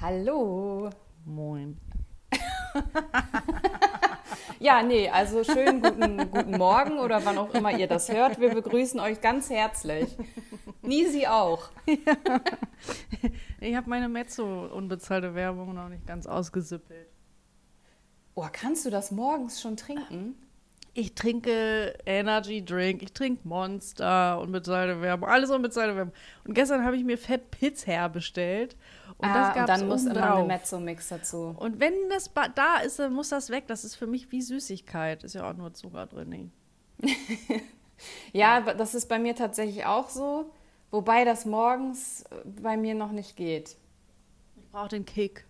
Hallo. Moin. Ja, nee, also schönen guten, guten Morgen oder wann auch immer ihr das hört. Wir begrüßen euch ganz herzlich. Nisi auch. Ich habe meine Mezzo unbezahlte Werbung noch nicht ganz ausgesippelt. Oh, kannst du das morgens schon trinken? Ich trinke Energy Drink, ich trinke Monster, unbezahlte Werbung, alles unbezahlte Werbung. Und gestern habe ich mir Fett Pizza bestellt. Und ah, und dann muss immer eine. Mezzo-Mix dazu. Und wenn das da ist, dann muss das weg. Das ist für mich wie Süßigkeit. Ist ja auch nur Zucker drin. Ja, das ist bei mir tatsächlich auch so, wobei das morgens äh, bei mir noch nicht geht. Ich brauche den Kick.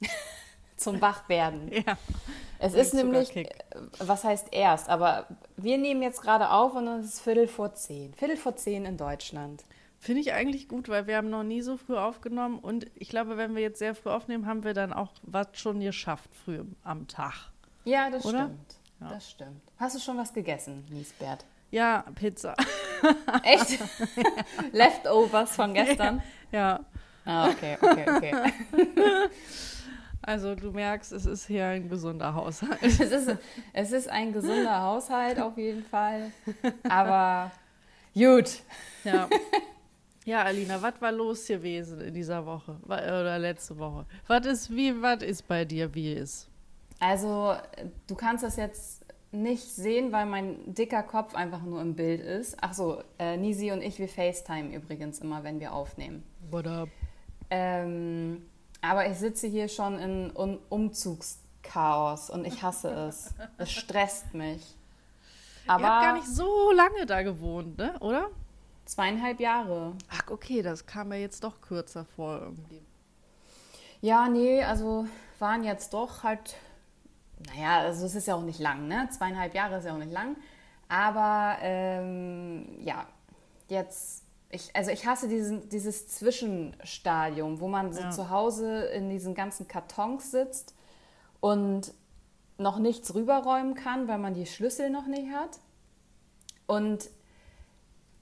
Zum Wachwerden. Ja. Es ist nämlich, äh, was heißt erst, aber wir nehmen jetzt gerade auf und es ist Viertel vor zehn. Viertel vor zehn in Deutschland. Finde ich eigentlich gut, weil wir haben noch nie so früh aufgenommen. Und ich glaube, wenn wir jetzt sehr früh aufnehmen, haben wir dann auch was schon geschafft früh am Tag. Ja, das Oder? stimmt. Ja. Das stimmt. Hast du schon was gegessen, Niesbert? Ja, Pizza. Echt? Leftovers von gestern? Ja. Ah, okay, okay, okay. Also du merkst, es ist hier ein gesunder Haushalt. Es ist, es ist ein gesunder Haushalt auf jeden Fall. Aber gut. Ja. Ja, Alina, was war los gewesen in dieser Woche oder letzte Woche? Was ist wie, was ist bei dir, wie ist? Also, du kannst das jetzt nicht sehen, weil mein dicker Kopf einfach nur im Bild ist. Ach so, äh, Nisi und ich, wir FaceTime übrigens immer, wenn wir aufnehmen. What up? Ähm, aber ich sitze hier schon in Un Umzugschaos und ich hasse es. Es stresst mich. Ihr habt Aber gar nicht so lange da gewohnt, ne? Oder? Zweieinhalb Jahre. Ach, okay, das kam mir jetzt doch kürzer vor irgendwie. Ja, nee, also waren jetzt doch halt, naja, also es ist ja auch nicht lang, ne? Zweieinhalb Jahre ist ja auch nicht lang. Aber ähm, ja, jetzt, ich, also ich hasse diesen, dieses Zwischenstadium, wo man so Ja. zu Hause in diesen ganzen Kartons sitzt und noch nichts rüberräumen kann, weil man die Schlüssel noch nicht hat. Und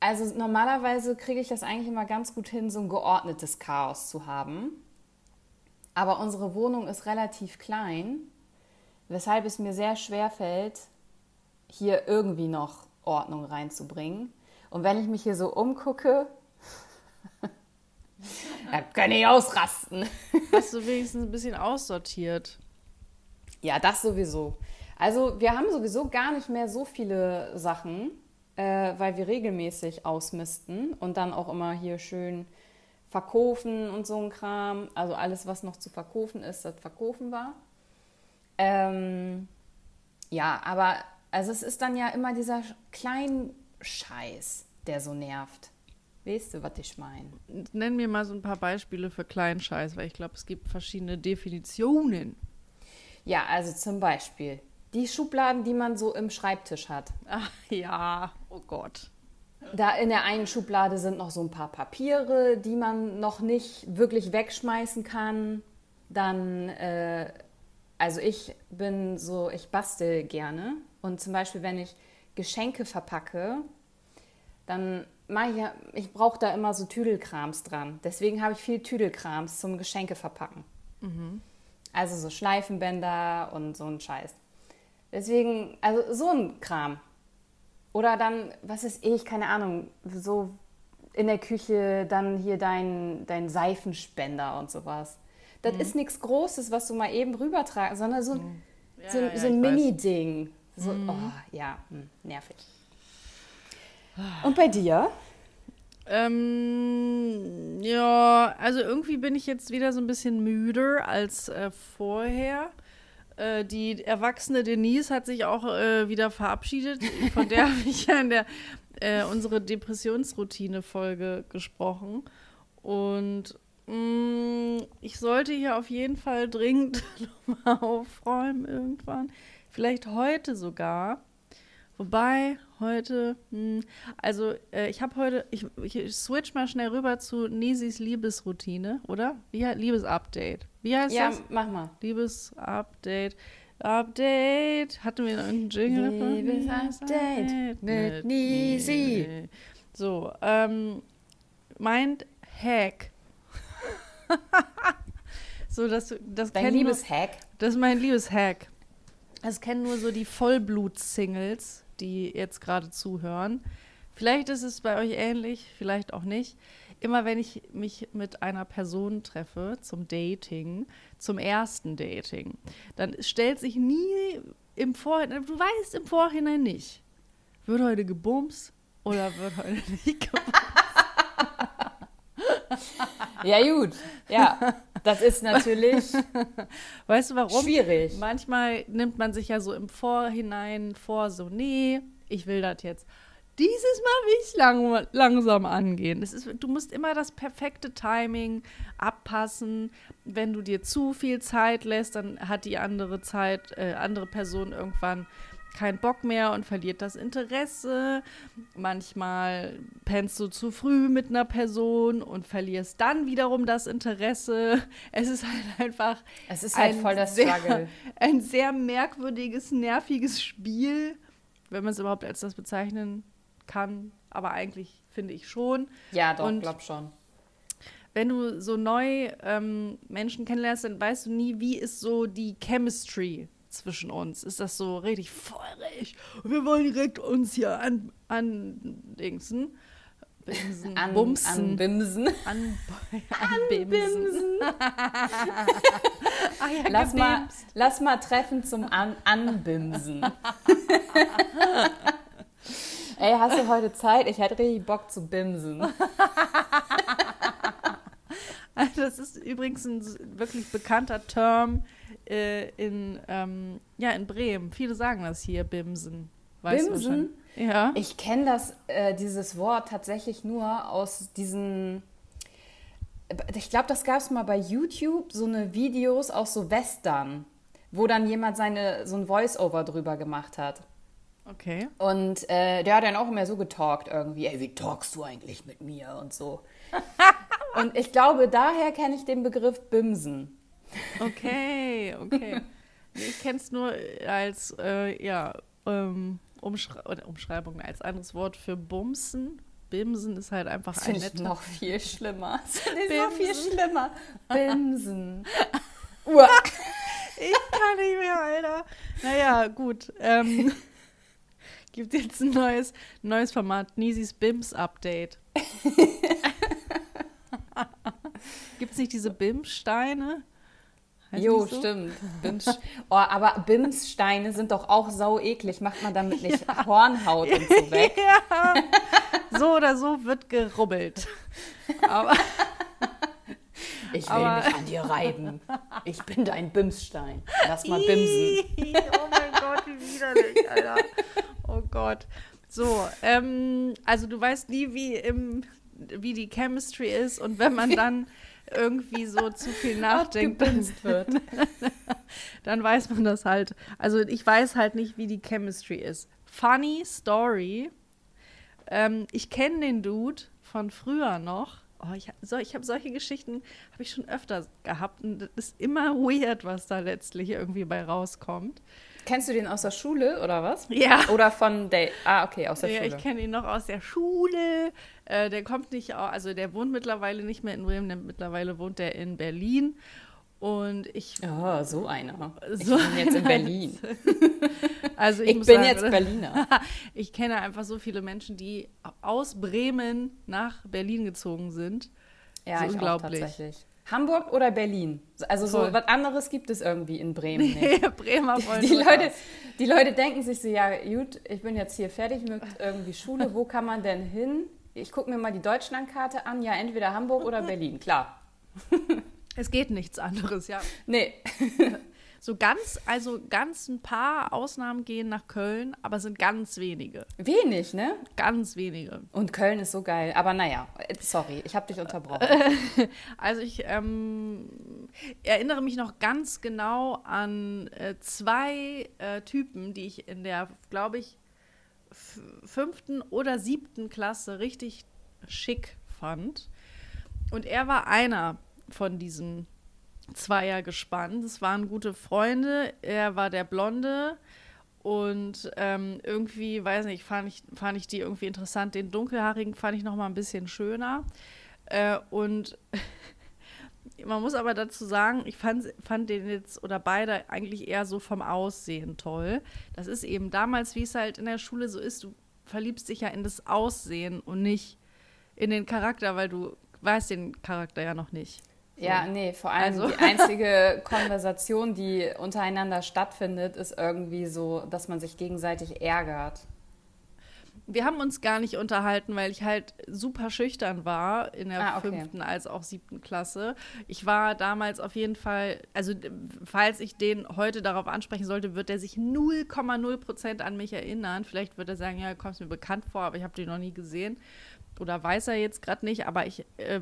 also normalerweise kriege ich das eigentlich immer ganz gut hin, so ein geordnetes Chaos zu haben. Aber unsere Wohnung ist relativ klein, weshalb es mir sehr schwer fällt, hier irgendwie noch Ordnung reinzubringen. Und wenn ich mich hier so umgucke, da kann ich ausrasten. Hast du wenigstens ein bisschen aussortiert? Ja, das sowieso. Also wir haben sowieso gar nicht mehr so viele Sachen, äh, weil wir regelmäßig ausmisten und dann auch immer hier schön verkaufen und so ein Kram. Also alles, was noch zu verkaufen ist, das verkaufen wir. Ähm, ja, aber also es ist dann ja immer dieser kleine Scheiß, der so nervt. Weißt du, was ich meine? Nenn mir mal so ein paar Beispiele für Kleinscheiß, weil ich glaube, es gibt verschiedene Definitionen. Ja, also zum Beispiel die Schubladen, die man so im Schreibtisch hat. Ach ja, oh Gott. Da in der einen Schublade sind noch so ein paar Papiere, die man noch nicht wirklich wegschmeißen kann. Dann, äh, also ich bin so, ich bastel gerne. Und zum Beispiel, wenn ich Geschenke verpacke, dann mache ich ja, ich brauche da immer so Tüdelkrams dran. Deswegen habe ich viel Tüdelkrams zum Geschenke verpacken. Also so Schleifenbänder und so ein Scheiß. Deswegen, also so ein Kram. Oder dann, was ist ich, keine Ahnung, so in der Küche dann hier dein, dein Seifenspender und sowas. Das ist nichts Großes, was du mal eben rübertragen, sondern so, ein- Ja, so, ein- ja, so ein. Mini-Ding. So, oh, ja, hm, nervig. Und bei dir? Ähm, ja, also irgendwie bin ich jetzt wieder so ein bisschen müder als äh, vorher. Äh, die erwachsene Denise hat sich auch äh, wieder verabschiedet. Von der habe ich ja in der äh, unsere Depressionsroutine-Folge gesprochen. Und mh, ich sollte hier auf jeden Fall dringend nochmal aufräumen irgendwann. Vielleicht heute sogar. Wobei, heute, hm, also äh, ich habe heute, ich, ich switch mal schnell rüber zu Nisis Liebesroutine, oder? Wie, Liebesupdate. Wie heißt Ja, das? mach mal. Liebesupdate. Update. Hatten wir noch irgendeinen Jingle? davon? Liebesupdate mit Nisi. So, ähm, Mind Hack. So, das, das Dein Liebeshack. Das ist mein Liebeshack. Das kennen nur so die Vollblut-Singles, die jetzt gerade zuhören. Vielleicht ist es bei euch ähnlich, vielleicht auch nicht. Immer wenn ich mich mit einer Person treffe zum Dating, zum ersten Dating, dann stellt sich nie im Vorhinein, du weißt im Vorhinein nicht, wird heute gebumst oder wird heute nicht gebumst. Ja, gut. Ja, das ist natürlich Weißt du warum? schwierig. Manchmal nimmt man sich ja so im Vorhinein vor, so, nee, ich will das jetzt. Dieses Mal will ich lang, langsam angehen. Ist, du musst immer das perfekte Timing abpassen. Wenn du dir zu viel Zeit lässt, dann hat die andere Zeit, äh, andere Person irgendwann keinen Bock mehr und verliert das Interesse. Manchmal pennst du zu früh mit einer Person und verlierst dann wiederum das Interesse. Es ist halt einfach Es ist halt ein voll das sehr, Struggle. ein sehr merkwürdiges, nerviges Spiel, wenn man es überhaupt als das bezeichnen kann. Aber eigentlich finde ich schon. Ja, doch, Und- glaub schon. Wenn du so neu ähm, Menschen kennenlernst, dann weißt du nie, wie ist so die Chemistry zwischen uns. Ist das so richtig feurig? Wir wollen direkt uns hier an, an Dingsen. Bimsen, An, bumsen. an Bimsen. An, anbimsen. ah ja, Lass mal, gebimst. lass mal treffen zum an Anbimsen. Ey, hast du heute Zeit? Ich hätte richtig Bock zu bimsen. Das ist übrigens ein wirklich bekannter Term äh, in, ähm, ja, in Bremen. Viele sagen das hier, Bimsen. Weißt du Bimsen? Ja. Ich kenne das, äh, dieses Wort tatsächlich nur aus diesen. Ich glaube, das gab es mal bei YouTube, so eine Videos aus so Western, wo dann jemand seine, so ein Voice-Over drüber gemacht hat. Okay. Und äh, der hat dann auch immer so getalkt irgendwie. Ey, wie talkst du eigentlich mit mir und so. und ich glaube, daher kenne ich den Begriff Bimsen. Okay, okay. Ich kenne es nur als, äh, ja, ähm, Umschrei oder Umschreibung als anderes Wort für Bumsen. Bimsen ist halt einfach Das ein finde ich netter. noch viel schlimmer. Das finde ich noch viel Bimsen. schlimmer. Bimsen. Uah. Ich kann nicht mehr, Alter. Naja, gut. Ähm, gibt jetzt ein neues, neues Format, Nisis Bims Update. gibt es nicht diese Bims-Steine? Heißen Jo, so? stimmt. Bims, oh, aber Bimssteine sind doch auch sau eklig. Macht man damit nicht Hornhaut und so weg? Ja. So oder so wird gerubbelt. Aber Ich will Aber- mich an dir reiben. Ich bin dein Bimsstein. Lass mal bimsen. Oh mein Gott, wie widerlich, Alter. Oh Gott. So, ähm, also du weißt nie, wie, im, wie die Chemistry ist und wenn man dann irgendwie so zu viel nachdenkt, wird. dann weiß man das halt. Also ich weiß halt nicht, wie die Chemistry ist. Funny Story. Ähm, ich kenne den Dude von früher noch. Oh, ich, so, ich habe solche Geschichten habe ich schon öfter gehabt und das ist immer weird, was da letztlich irgendwie bei rauskommt. Kennst du den aus der Schule oder was? Ja. Oder von der. Ah, okay, aus der Ja, Schule. ich kenne ihn noch aus der Schule. Äh, der kommt nicht, also der wohnt mittlerweile nicht mehr in Bremen, mittlerweile wohnt er in Berlin. Und ich, Oh, so einer. Ich So bin jetzt in. Berlin. also ich, Ich bin sagen, jetzt Berliner. ich kenne einfach so viele Menschen, die aus Bremen nach Berlin gezogen sind. Ja, So ich unglaublich. auch tatsächlich. Hamburg oder Berlin? Also so Voll. was anderes gibt es irgendwie in Bremen nicht. Bremer wollen Die nur Leute, die Leute denken sich so, ja gut, ich bin jetzt hier fertig mit irgendwie Schule, wo kann man denn hin? Ich gucke mir mal die Deutschlandkarte an, ja entweder Hamburg oder Berlin, klar. Es geht nichts anderes, ja. Nee, So ganz, also ganz ein paar Ausnahmen gehen nach Köln, aber es sind ganz wenige. wenig, ne? Ganz wenige. Und Köln ist so geil, aber naja, äh, sorry, ich habe dich unterbrochen. Also ich ähm, erinnere mich noch ganz genau an äh, zwei äh, Typen, die ich in der, glaube ich, fünften oder siebten Klasse richtig schick fand. Und er war einer von diesen Zweiergespann. Das waren gute Freunde. Er war der Blonde. Und ähm, irgendwie, weiß nicht, fand ich, fand ich die irgendwie interessant. Den Dunkelhaarigen fand ich noch mal ein bisschen schöner. Äh, und man muss aber dazu sagen, ich fand, fand den jetzt oder beide eigentlich eher so vom Aussehen toll. Das ist eben damals, wie es halt in der Schule so ist, du verliebst dich ja in das Aussehen und nicht in den Charakter, weil du weißt den Charakter ja noch nicht. Ja, nee, vor allem also. die einzige Konversation, die untereinander stattfindet, ist irgendwie so, dass man sich gegenseitig ärgert wir haben uns gar nicht unterhalten, weil ich halt super schüchtern war in der ah, okay. fünften als auch siebten Klasse. Ich war damals auf jeden Fall, also falls ich den heute darauf ansprechen sollte, wird er sich 0,0 Prozent an mich erinnern. Vielleicht wird er sagen, ja, du kommst mir bekannt vor, aber ich habe den noch nie gesehen. Oder weiß er jetzt gerade nicht, aber ich äh,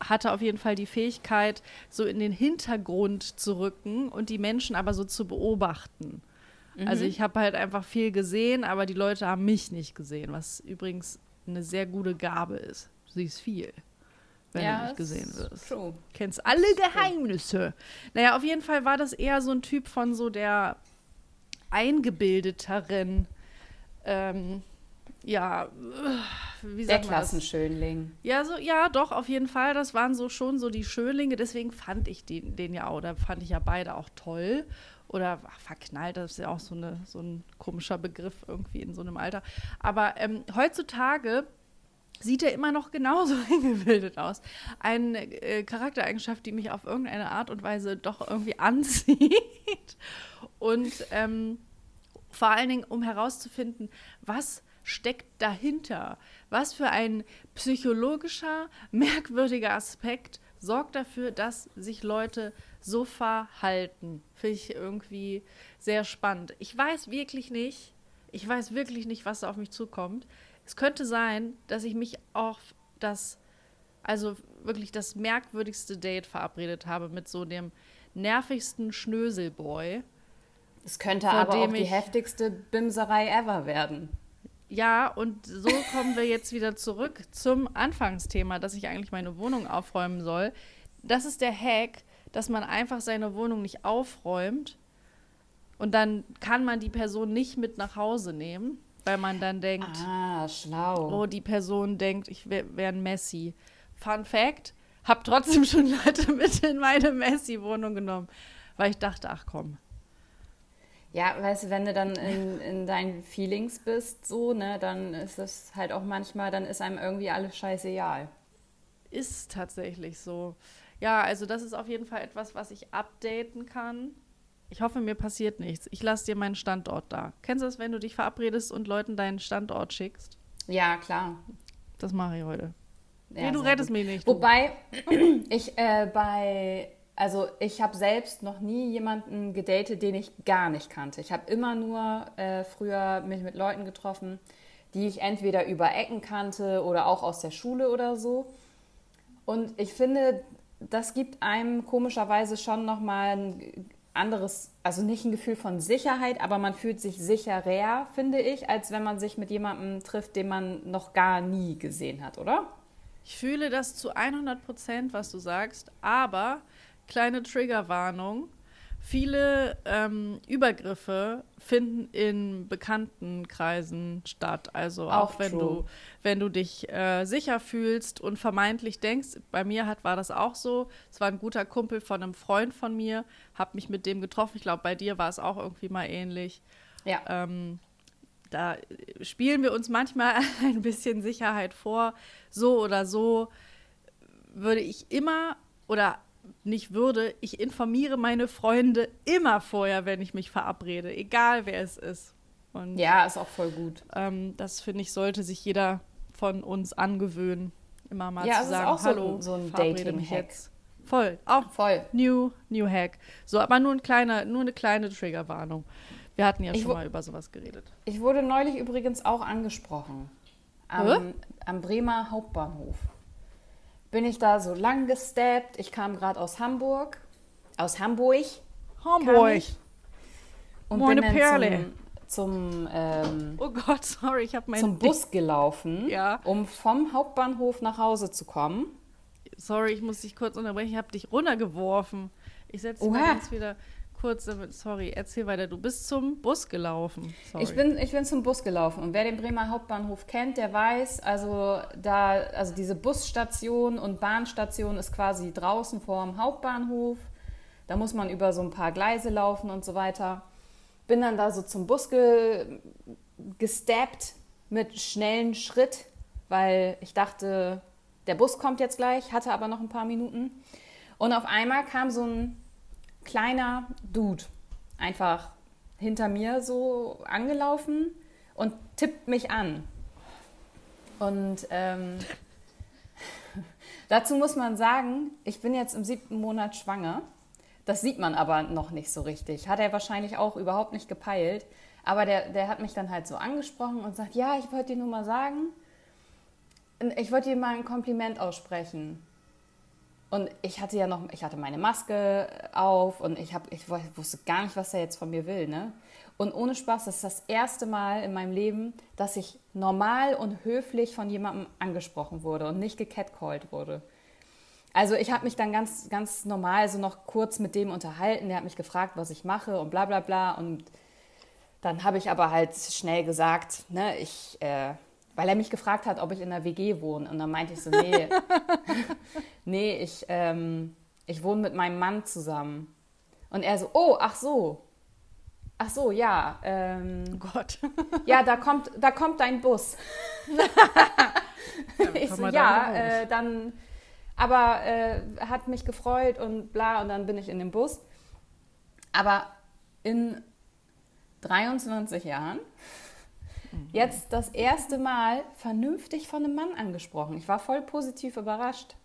hatte auf jeden Fall die Fähigkeit, so in den Hintergrund zu rücken und die Menschen aber so zu beobachten. Also mhm. Also ich habe halt einfach viel gesehen, aber die Leute haben mich nicht gesehen, was übrigens eine sehr gute Gabe ist. Du siehst viel, wenn ja, du nicht gesehen wirst. True. Kennst alle Geheimnisse. Naja, auf jeden Fall war das eher so ein Typ von so der eingebildeteren, ähm, ja, wie sagt Der Klassenschönling. Ja, so, ja, doch, auf jeden Fall. Das waren so schon so die Schönlinge. Deswegen fand ich den, den ja, oder fand ich ja beide auch toll oder ach, verknallt, das ist ja auch so, eine, so ein komischer Begriff irgendwie in so einem Alter. Aber ähm, heutzutage sieht er immer noch genauso eingebildet aus. Eine äh, Charaktereigenschaft, die mich auf irgendeine Art und Weise doch irgendwie anzieht. Und ähm, vor allen Dingen, um herauszufinden, was steckt dahinter? Was für ein psychologischer, merkwürdiger Aspekt sorgt dafür, dass sich Leute so verhalten. Finde ich irgendwie sehr spannend. Ich weiß wirklich nicht, ich weiß wirklich nicht, was da auf mich zukommt. Es könnte sein, dass ich mich auf das, also wirklich das merkwürdigste Date verabredet habe mit so dem nervigsten Schnöselboy. Es könnte aber auch die heftigste Bimserei ever werden. Ja, und so kommen wir jetzt wieder zurück zum Anfangsthema, dass ich eigentlich meine Wohnung aufräumen soll. Das ist der Hack, dass man einfach seine Wohnung nicht aufräumt und dann kann man die Person nicht mit nach Hause nehmen, weil man dann denkt, ah, schlau. Oh, die Person denkt, ich wäre wär ein Messi. Fun Fact, hab trotzdem schon Leute mit in meine Messi-Wohnung genommen, weil ich dachte, ach komm. Ja, weißt du, wenn du dann in, in deinen Feelings bist, so, ne, dann ist es halt auch manchmal, dann ist einem irgendwie alles scheißegal. Ist tatsächlich so. Ja, also das ist auf jeden Fall etwas, was ich updaten kann. Ich hoffe, mir passiert nichts. Ich lasse dir meinen Standort da. Kennst du das, wenn du dich verabredest und Leuten deinen Standort schickst? Ja, klar. Das mache ich heute. Ja, nee, du rettest gut. mich nicht. Du. Wobei ich äh, bei, also ich habe selbst noch nie jemanden gedatet, den ich gar nicht kannte. Ich habe immer nur äh, früher mich mit Leuten getroffen, die ich entweder über Ecken kannte oder auch aus der Schule oder so. Und ich finde, das gibt einem komischerweise schon nochmal ein anderes, also nicht ein Gefühl von Sicherheit, aber man fühlt sich sicherer, finde ich, als wenn man sich mit jemandem trifft, den man noch gar nie gesehen hat, oder? Ich fühle das zu 100 Prozent, was du sagst, aber kleine Triggerwarnung. Viele ähm, Übergriffe finden in bekannten Kreisen statt. Also auch, auch wenn du, wenn du dich äh, sicher fühlst und vermeintlich denkst, bei mir hat, war das auch so. Es war ein guter Kumpel von einem Freund von mir, habe mich mit dem getroffen. Ich glaube, bei dir war es auch irgendwie mal ähnlich. Ja. Ähm, da spielen wir uns manchmal ein bisschen Sicherheit vor. So oder so würde ich immer oder nicht würde, ich informiere meine Freunde immer vorher, wenn ich mich verabrede, egal wer es ist. Und, ja, ist auch voll gut. Ähm, das finde ich, sollte sich jeder von uns angewöhnen, immer mal ja, zu sagen, hallo, so ein, so ein Dating-Hack. Voll, auch voll. New, new Hack. So, aber nur, ein kleiner, nur eine kleine Triggerwarnung. Wir hatten ja ich schon mal über sowas geredet. Ich wurde neulich übrigens auch angesprochen. Am, am Bremer Hauptbahnhof bin ich da so lang gesteppt. Ich kam gerade aus Hamburg. Aus Hamburg. Hamburg. Und Meine bin dann Perle. zum, zum ähm, oh Gott, sorry, ich habe meinen zum Bus gelaufen, ja. um vom Hauptbahnhof nach Hause zu kommen. Sorry, ich muss dich kurz unterbrechen. Ich habe dich runtergeworfen. Ich setze mal ganz wieder kurz, sorry, erzähl weiter. Du bist zum Bus gelaufen. Sorry. Ich bin, ich bin zum Bus gelaufen und wer den Bremer Hauptbahnhof kennt, der weiß, also da, also diese Busstation und Bahnstation ist quasi draußen vor dem Hauptbahnhof. Da muss man über so ein paar Gleise laufen und so weiter. Bin dann da so zum Bus ge, gesteppt mit schnellen Schritt, weil ich dachte, der Bus kommt jetzt gleich, hatte aber noch ein paar Minuten. Und auf einmal kam so ein kleiner Dude einfach hinter mir so angelaufen und tippt mich an. Und ähm, dazu muss man sagen, ich bin jetzt im siebten Monat schwanger. Das sieht man aber noch nicht so richtig. Hat er wahrscheinlich auch überhaupt nicht gepeilt. Aber der, der hat mich dann halt so angesprochen und sagt, ja, ich wollte dir nur mal sagen, ich wollte dir mal ein Kompliment aussprechen. Und ich hatte ja noch, ich hatte meine Maske auf und ich, hab, ich wusste gar nicht, was er jetzt von mir will. Ne? Und ohne Spaß, das ist das erste Mal in meinem Leben, dass ich normal und höflich von jemandem angesprochen wurde und nicht gecatcalled wurde. Also ich habe mich dann ganz, ganz normal so noch kurz mit dem unterhalten. Der hat mich gefragt, was ich mache und bla bla bla. Und dann habe ich aber halt schnell gesagt, ne, ich äh, weil er mich gefragt hat, ob ich in der WG wohne. Und dann meinte ich so, nee, nee, ich, ähm, ich wohne mit meinem Mann zusammen. Und er so, oh, ach so. Ach so, ja. Ähm, oh Gott. ja, da kommt, da kommt dein Bus. ja, ich so, ja, äh, dann, aber äh, hat mich gefreut und bla, und dann bin ich in dem Bus. Aber in 23 Jahren jetzt das erste Mal vernünftig von einem Mann angesprochen. Ich war voll positiv überrascht.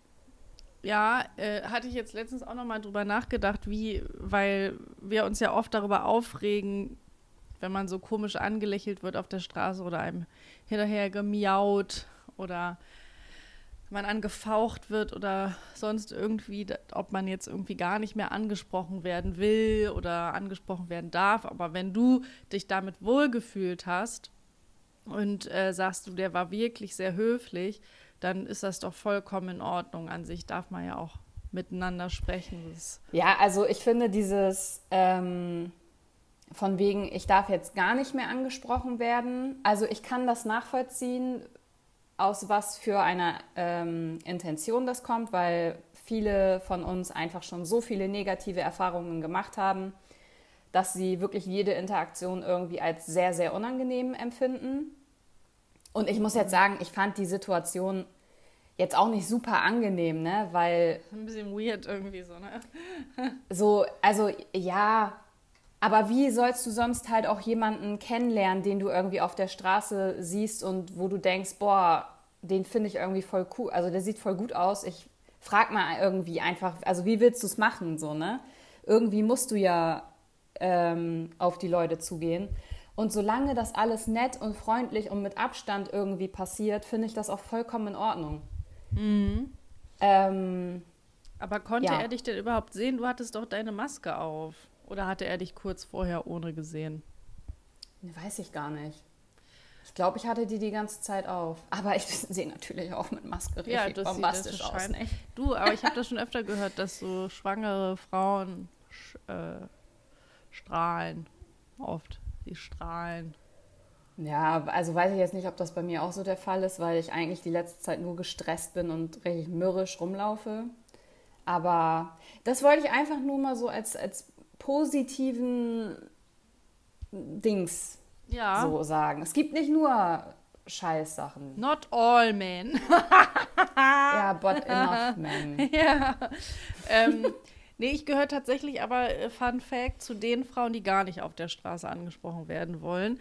Ja, äh, hatte ich jetzt letztens auch noch mal drüber nachgedacht, wie, weil wir uns ja oft darüber aufregen, wenn man so komisch angelächelt wird auf der Straße oder einem hinterher gemiaut oder man angefaucht wird oder sonst irgendwie, ob man jetzt irgendwie gar nicht mehr angesprochen werden will oder angesprochen werden darf. Aber wenn du dich damit wohlgefühlt hast, und äh, sagst du, der war wirklich sehr höflich, dann ist das doch vollkommen in Ordnung. An sich darf man ja auch miteinander sprechen. ja, also ich finde dieses ähm, von wegen, ich darf jetzt gar nicht mehr angesprochen werden. Also ich kann das nachvollziehen, aus was für einer ähm, Intention das kommt, weil viele von uns einfach schon so viele negative Erfahrungen gemacht haben, dass sie wirklich jede Interaktion irgendwie als sehr, sehr unangenehm empfinden. Und ich muss jetzt sagen, ich fand die Situation jetzt auch nicht super angenehm, ne? Weil. Ein bisschen weird irgendwie so, ne? so, also ja, aber wie sollst du sonst halt auch jemanden kennenlernen, den du irgendwie auf der Straße siehst und wo du denkst, boah, den finde ich irgendwie voll cool, also der sieht voll gut aus. Ich frag mal irgendwie einfach, also wie willst du es machen, so, ne? Irgendwie musst du ja ähm, auf die Leute zugehen. Und solange das alles nett und freundlich und mit Abstand irgendwie passiert, finde ich das auch vollkommen in Ordnung. Mhm. Ähm, Aber konnte ja. er dich denn überhaupt sehen? Du hattest doch deine Maske auf. Oder hatte er dich kurz vorher ohne gesehen? Weiß ich gar nicht. Ich glaube, ich hatte die die ganze Zeit auf. Aber ich sehe natürlich auch mit Maske richtig ja, das bombastisch sieht, das aus. Ne? Du, aber ich habe das schon öfter gehört, dass so schwangere Frauen äh, strahlen oft die Strahlen. Ja, also weiß ich jetzt nicht, ob das bei mir auch so der Fall ist, weil ich eigentlich die letzte Zeit nur gestresst bin und richtig mürrisch rumlaufe. Aber das wollte ich einfach nur mal so als, als positiven Dings ja. so sagen. Es gibt nicht nur Scheißsachen. Not all men. ja, but enough men. Ja. Ähm, Nee, ich gehöre tatsächlich aber, äh, Fun Fact, zu den Frauen, die gar nicht auf der Straße angesprochen werden wollen.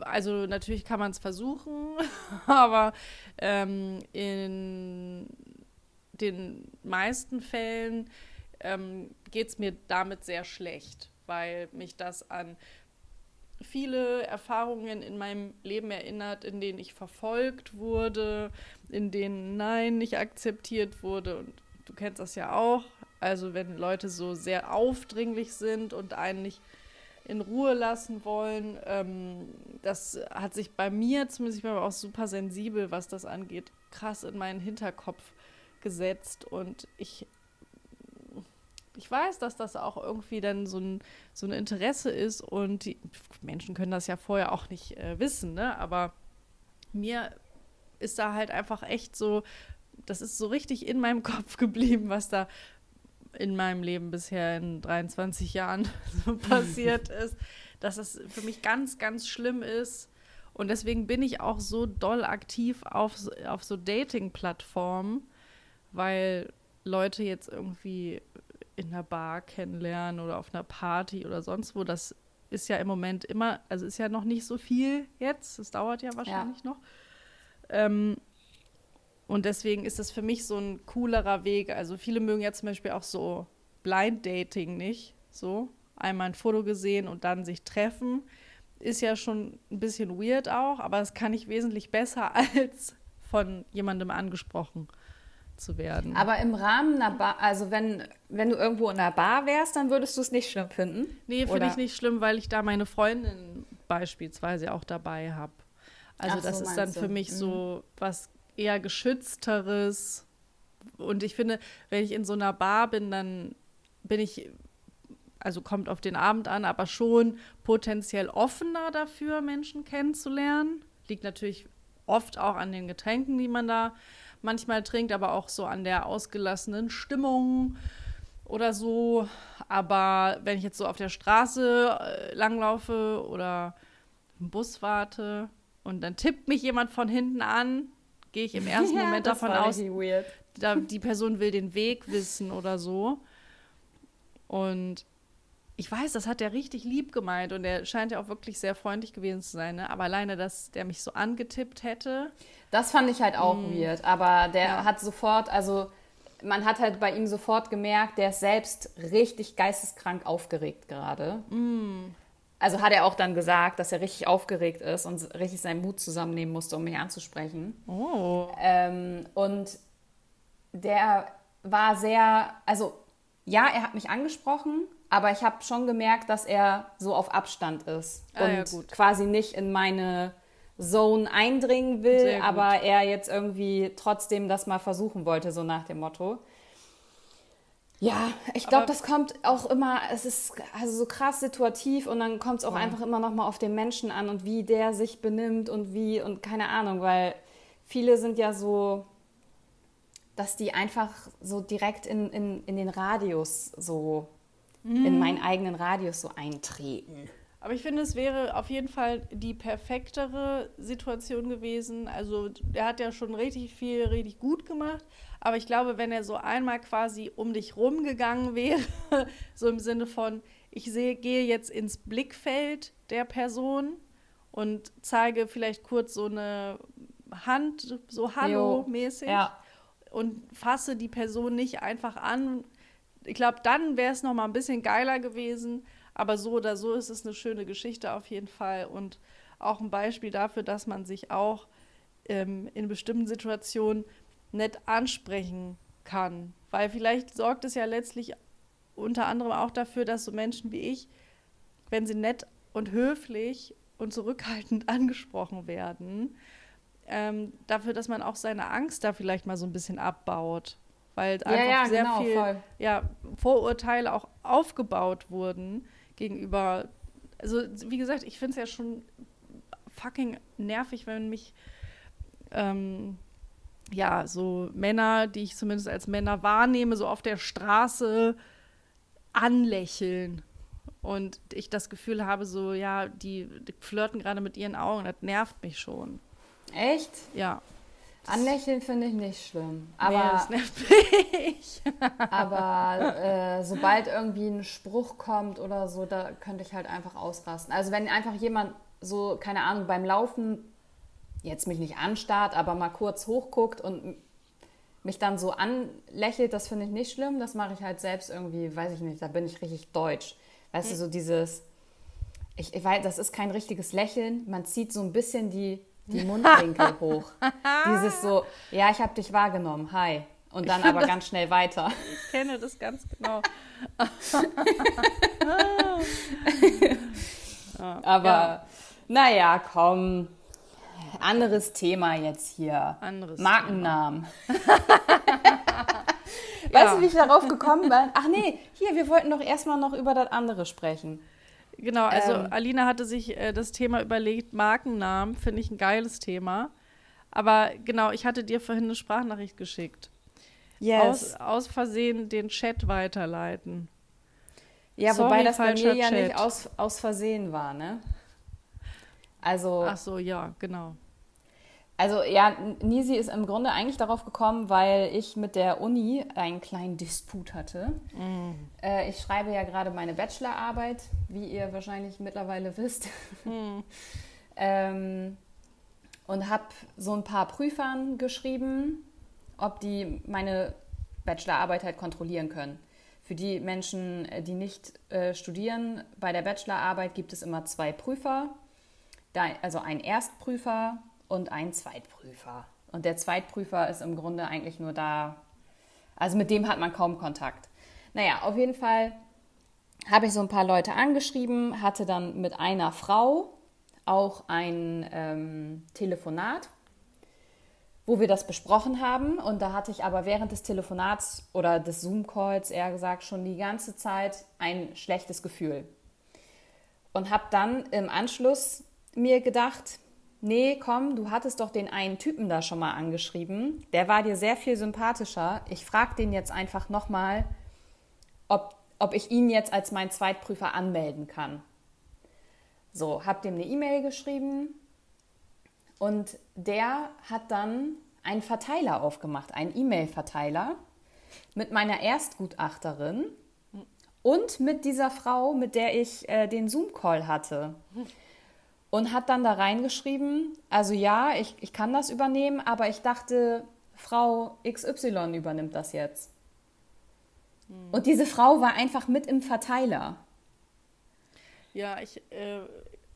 Also natürlich kann man es versuchen, aber ähm, in den meisten Fällen ähm, geht es mir damit sehr schlecht, weil mich das an viele Erfahrungen in meinem Leben erinnert, in denen ich verfolgt wurde, in denen Nein nicht akzeptiert wurde. Und du kennst das ja auch. Also wenn Leute so sehr aufdringlich sind und einen nicht in Ruhe lassen wollen, ähm, das hat sich bei mir, zumindest ich bin aber auch super sensibel, was das angeht, krass in meinen Hinterkopf gesetzt und ich ich weiß, dass das auch irgendwie dann so ein, so ein Interesse ist und die Menschen können das ja vorher auch nicht äh, wissen, ne? Aber mir ist da halt einfach echt so, das ist so richtig in meinem Kopf geblieben, was da in meinem Leben bisher in 23 Jahren so passiert ist, dass es für mich ganz, ganz schlimm ist. Und deswegen bin ich auch so doll aktiv auf, auf so Dating-Plattformen, weil Leute jetzt irgendwie in einer Bar kennenlernen oder auf einer Party oder sonst wo, das ist ja im Moment immer, also ist ja noch nicht so viel jetzt, es dauert ja wahrscheinlich ja. noch. Ähm, und deswegen ist das für mich so ein coolerer Weg. Also viele mögen ja zum Beispiel auch so Blind Dating nicht. So einmal ein Foto gesehen und dann sich treffen. Ist ja schon ein bisschen weird auch, aber das kann ich wesentlich besser als von jemandem angesprochen zu werden. Aber im Rahmen einer Bar, also wenn, wenn du irgendwo in einer Bar wärst, dann würdest du es nicht schlimm finden? Nee, finde ich nicht schlimm, weil ich da meine Freundin beispielsweise auch dabei habe. Also so, das ist dann für mich mhm. so was eher geschützteres. Und ich finde, wenn ich in so einer Bar bin, dann bin ich, also kommt auf den Abend an, aber schon potenziell offener dafür, Menschen kennenzulernen. Liegt natürlich oft auch an den Getränken, die man da manchmal trinkt, aber auch so an der ausgelassenen Stimmung oder so. Aber wenn ich jetzt so auf der Straße äh, langlaufe oder im Bus warte und dann tippt mich jemand von hinten an, gehe ich im ersten ja, Moment davon aus, da, die Person will den Weg wissen oder so. Und ich weiß, das hat er richtig lieb gemeint und er scheint ja auch wirklich sehr freundlich gewesen zu sein. Ne? Aber alleine, dass der mich so angetippt hätte. Das fand ich halt auch mm. weird. Aber der ja. hat sofort, also man hat halt bei ihm sofort gemerkt, der ist selbst richtig geisteskrank aufgeregt gerade. Mm also hat er auch dann gesagt, dass er richtig aufgeregt ist und richtig seinen Mut zusammennehmen musste, um mich anzusprechen. Oh. Ähm, und der war sehr, also ja, er hat mich angesprochen, aber ich habe schon gemerkt, dass er so auf Abstand ist ah, und ja, quasi nicht in meine Zone eindringen will, aber er jetzt irgendwie trotzdem das mal versuchen wollte, so nach dem Motto. Ja, ich glaube, das kommt auch immer, es ist also so krass situativ und dann kommt es auch ja. einfach immer noch mal auf den Menschen an und wie der sich benimmt und wie und keine Ahnung, weil viele sind ja so, dass die einfach so direkt in, in, in den Radius so, mhm. in meinen eigenen Radius so eintreten. Aber ich finde, es wäre auf jeden Fall die perfektere Situation gewesen. Also er hat ja schon richtig viel, richtig gut gemacht. Aber ich glaube, wenn er so einmal quasi um dich rumgegangen wäre, so im Sinne von, ich sehe, gehe jetzt ins Blickfeld der Person und zeige vielleicht kurz so eine Hand, so Hallo-mäßig ja. und fasse die Person nicht einfach an. Ich glaube, dann wäre es noch mal ein bisschen geiler gewesen aber so oder so ist es eine schöne Geschichte auf jeden Fall und auch ein Beispiel dafür, dass man sich auch ähm, in bestimmten Situationen nett ansprechen kann. Weil vielleicht sorgt es ja letztlich unter anderem auch dafür, dass so Menschen wie ich, wenn sie nett und höflich und zurückhaltend angesprochen werden, ähm, dafür, dass man auch seine Angst da vielleicht mal so ein bisschen abbaut. Weil ja, einfach ja, sehr genau, viel ja, Vorurteile auch aufgebaut wurden, gegenüber. Also, wie gesagt, ich finde es ja schon fucking nervig, wenn mich ähm, ja so Männer, die ich zumindest als Männer wahrnehme, so auf der Straße anlächeln. Und ich das Gefühl habe, so, ja, die, die flirten gerade mit ihren Augen, das nervt mich schon. Echt? Ja. Anlächeln finde ich nicht schlimm. Aber, nee, das nervt mich. aber äh, sobald irgendwie ein Spruch kommt oder so, da könnte ich halt einfach ausrasten. Also wenn einfach jemand so, keine Ahnung, beim Laufen jetzt mich nicht anstarrt, aber mal kurz hochguckt und mich dann so anlächelt, das finde ich nicht schlimm. Das mache ich halt selbst irgendwie, weiß ich nicht, da bin ich richtig deutsch. Weißt hm. du, so dieses, ich, ich weiß, das ist kein richtiges Lächeln. Man zieht so ein bisschen die die Mundwinkel hoch. Dieses so, ja, ich habe dich wahrgenommen, hi. Und dann aber das, ganz schnell weiter. Ich kenne das ganz genau. aber ja. naja, komm. Anderes Thema jetzt hier. Anderes Markennamen. weißt ja. du, wie ich darauf gekommen bin? Ach nee, Hier, wir wollten doch erstmal noch über das andere sprechen. Genau, also ähm, Alina hatte sich äh, das Thema überlegt, Markennamen, finde ich ein geiles Thema. Aber genau, ich hatte dir vorhin eine Sprachnachricht geschickt. Yes. Aus, aus Versehen den Chat weiterleiten. Ja, Sorry, wobei das bei mir ja nicht aus, aus Versehen war, ne? Also. Ach so, ja, genau. Also ja, Nisi ist im Grunde eigentlich darauf gekommen, weil ich mit der Uni einen kleinen Disput hatte. Mm. Äh, ich schreibe ja gerade meine Bachelorarbeit, wie ihr wahrscheinlich mittlerweile wisst. Mm. ähm, und habe so ein paar Prüfern geschrieben, ob die meine Bachelorarbeit halt kontrollieren können. Für die Menschen, äh, die nicht äh, studieren, bei der Bachelorarbeit gibt es immer zwei Prüfer, da, also einen Erstprüfer und einen Zweitprüfer. Und der Zweitprüfer ist im Grunde eigentlich nur da, also mit dem hat man kaum Kontakt. Naja, auf jeden Fall habe ich so ein paar Leute angeschrieben, hatte dann mit einer Frau auch ein ähm, Telefonat, wo wir das besprochen haben. Und da hatte ich aber während des Telefonats oder des Zoom-Calls eher gesagt schon die ganze Zeit ein schlechtes Gefühl. Und habe dann im Anschluss mir gedacht, nee, komm, du hattest doch den einen Typen da schon mal angeschrieben. Der war dir sehr viel sympathischer. Ich frage den jetzt einfach nochmal, ob, ob ich ihn jetzt als meinen Zweitprüfer anmelden kann. So, hab dem eine E-Mail geschrieben und der hat dann einen Verteiler aufgemacht, einen E-Mail-Verteiler mit meiner Erstgutachterin und mit dieser Frau, mit der ich äh, den Zoom-Call hatte und hat dann da reingeschrieben, also ja, ich, ich kann das übernehmen, aber ich dachte, Frau XY übernimmt das jetzt. Hm. Und diese Frau war einfach mit im Verteiler. Ja, ich, äh,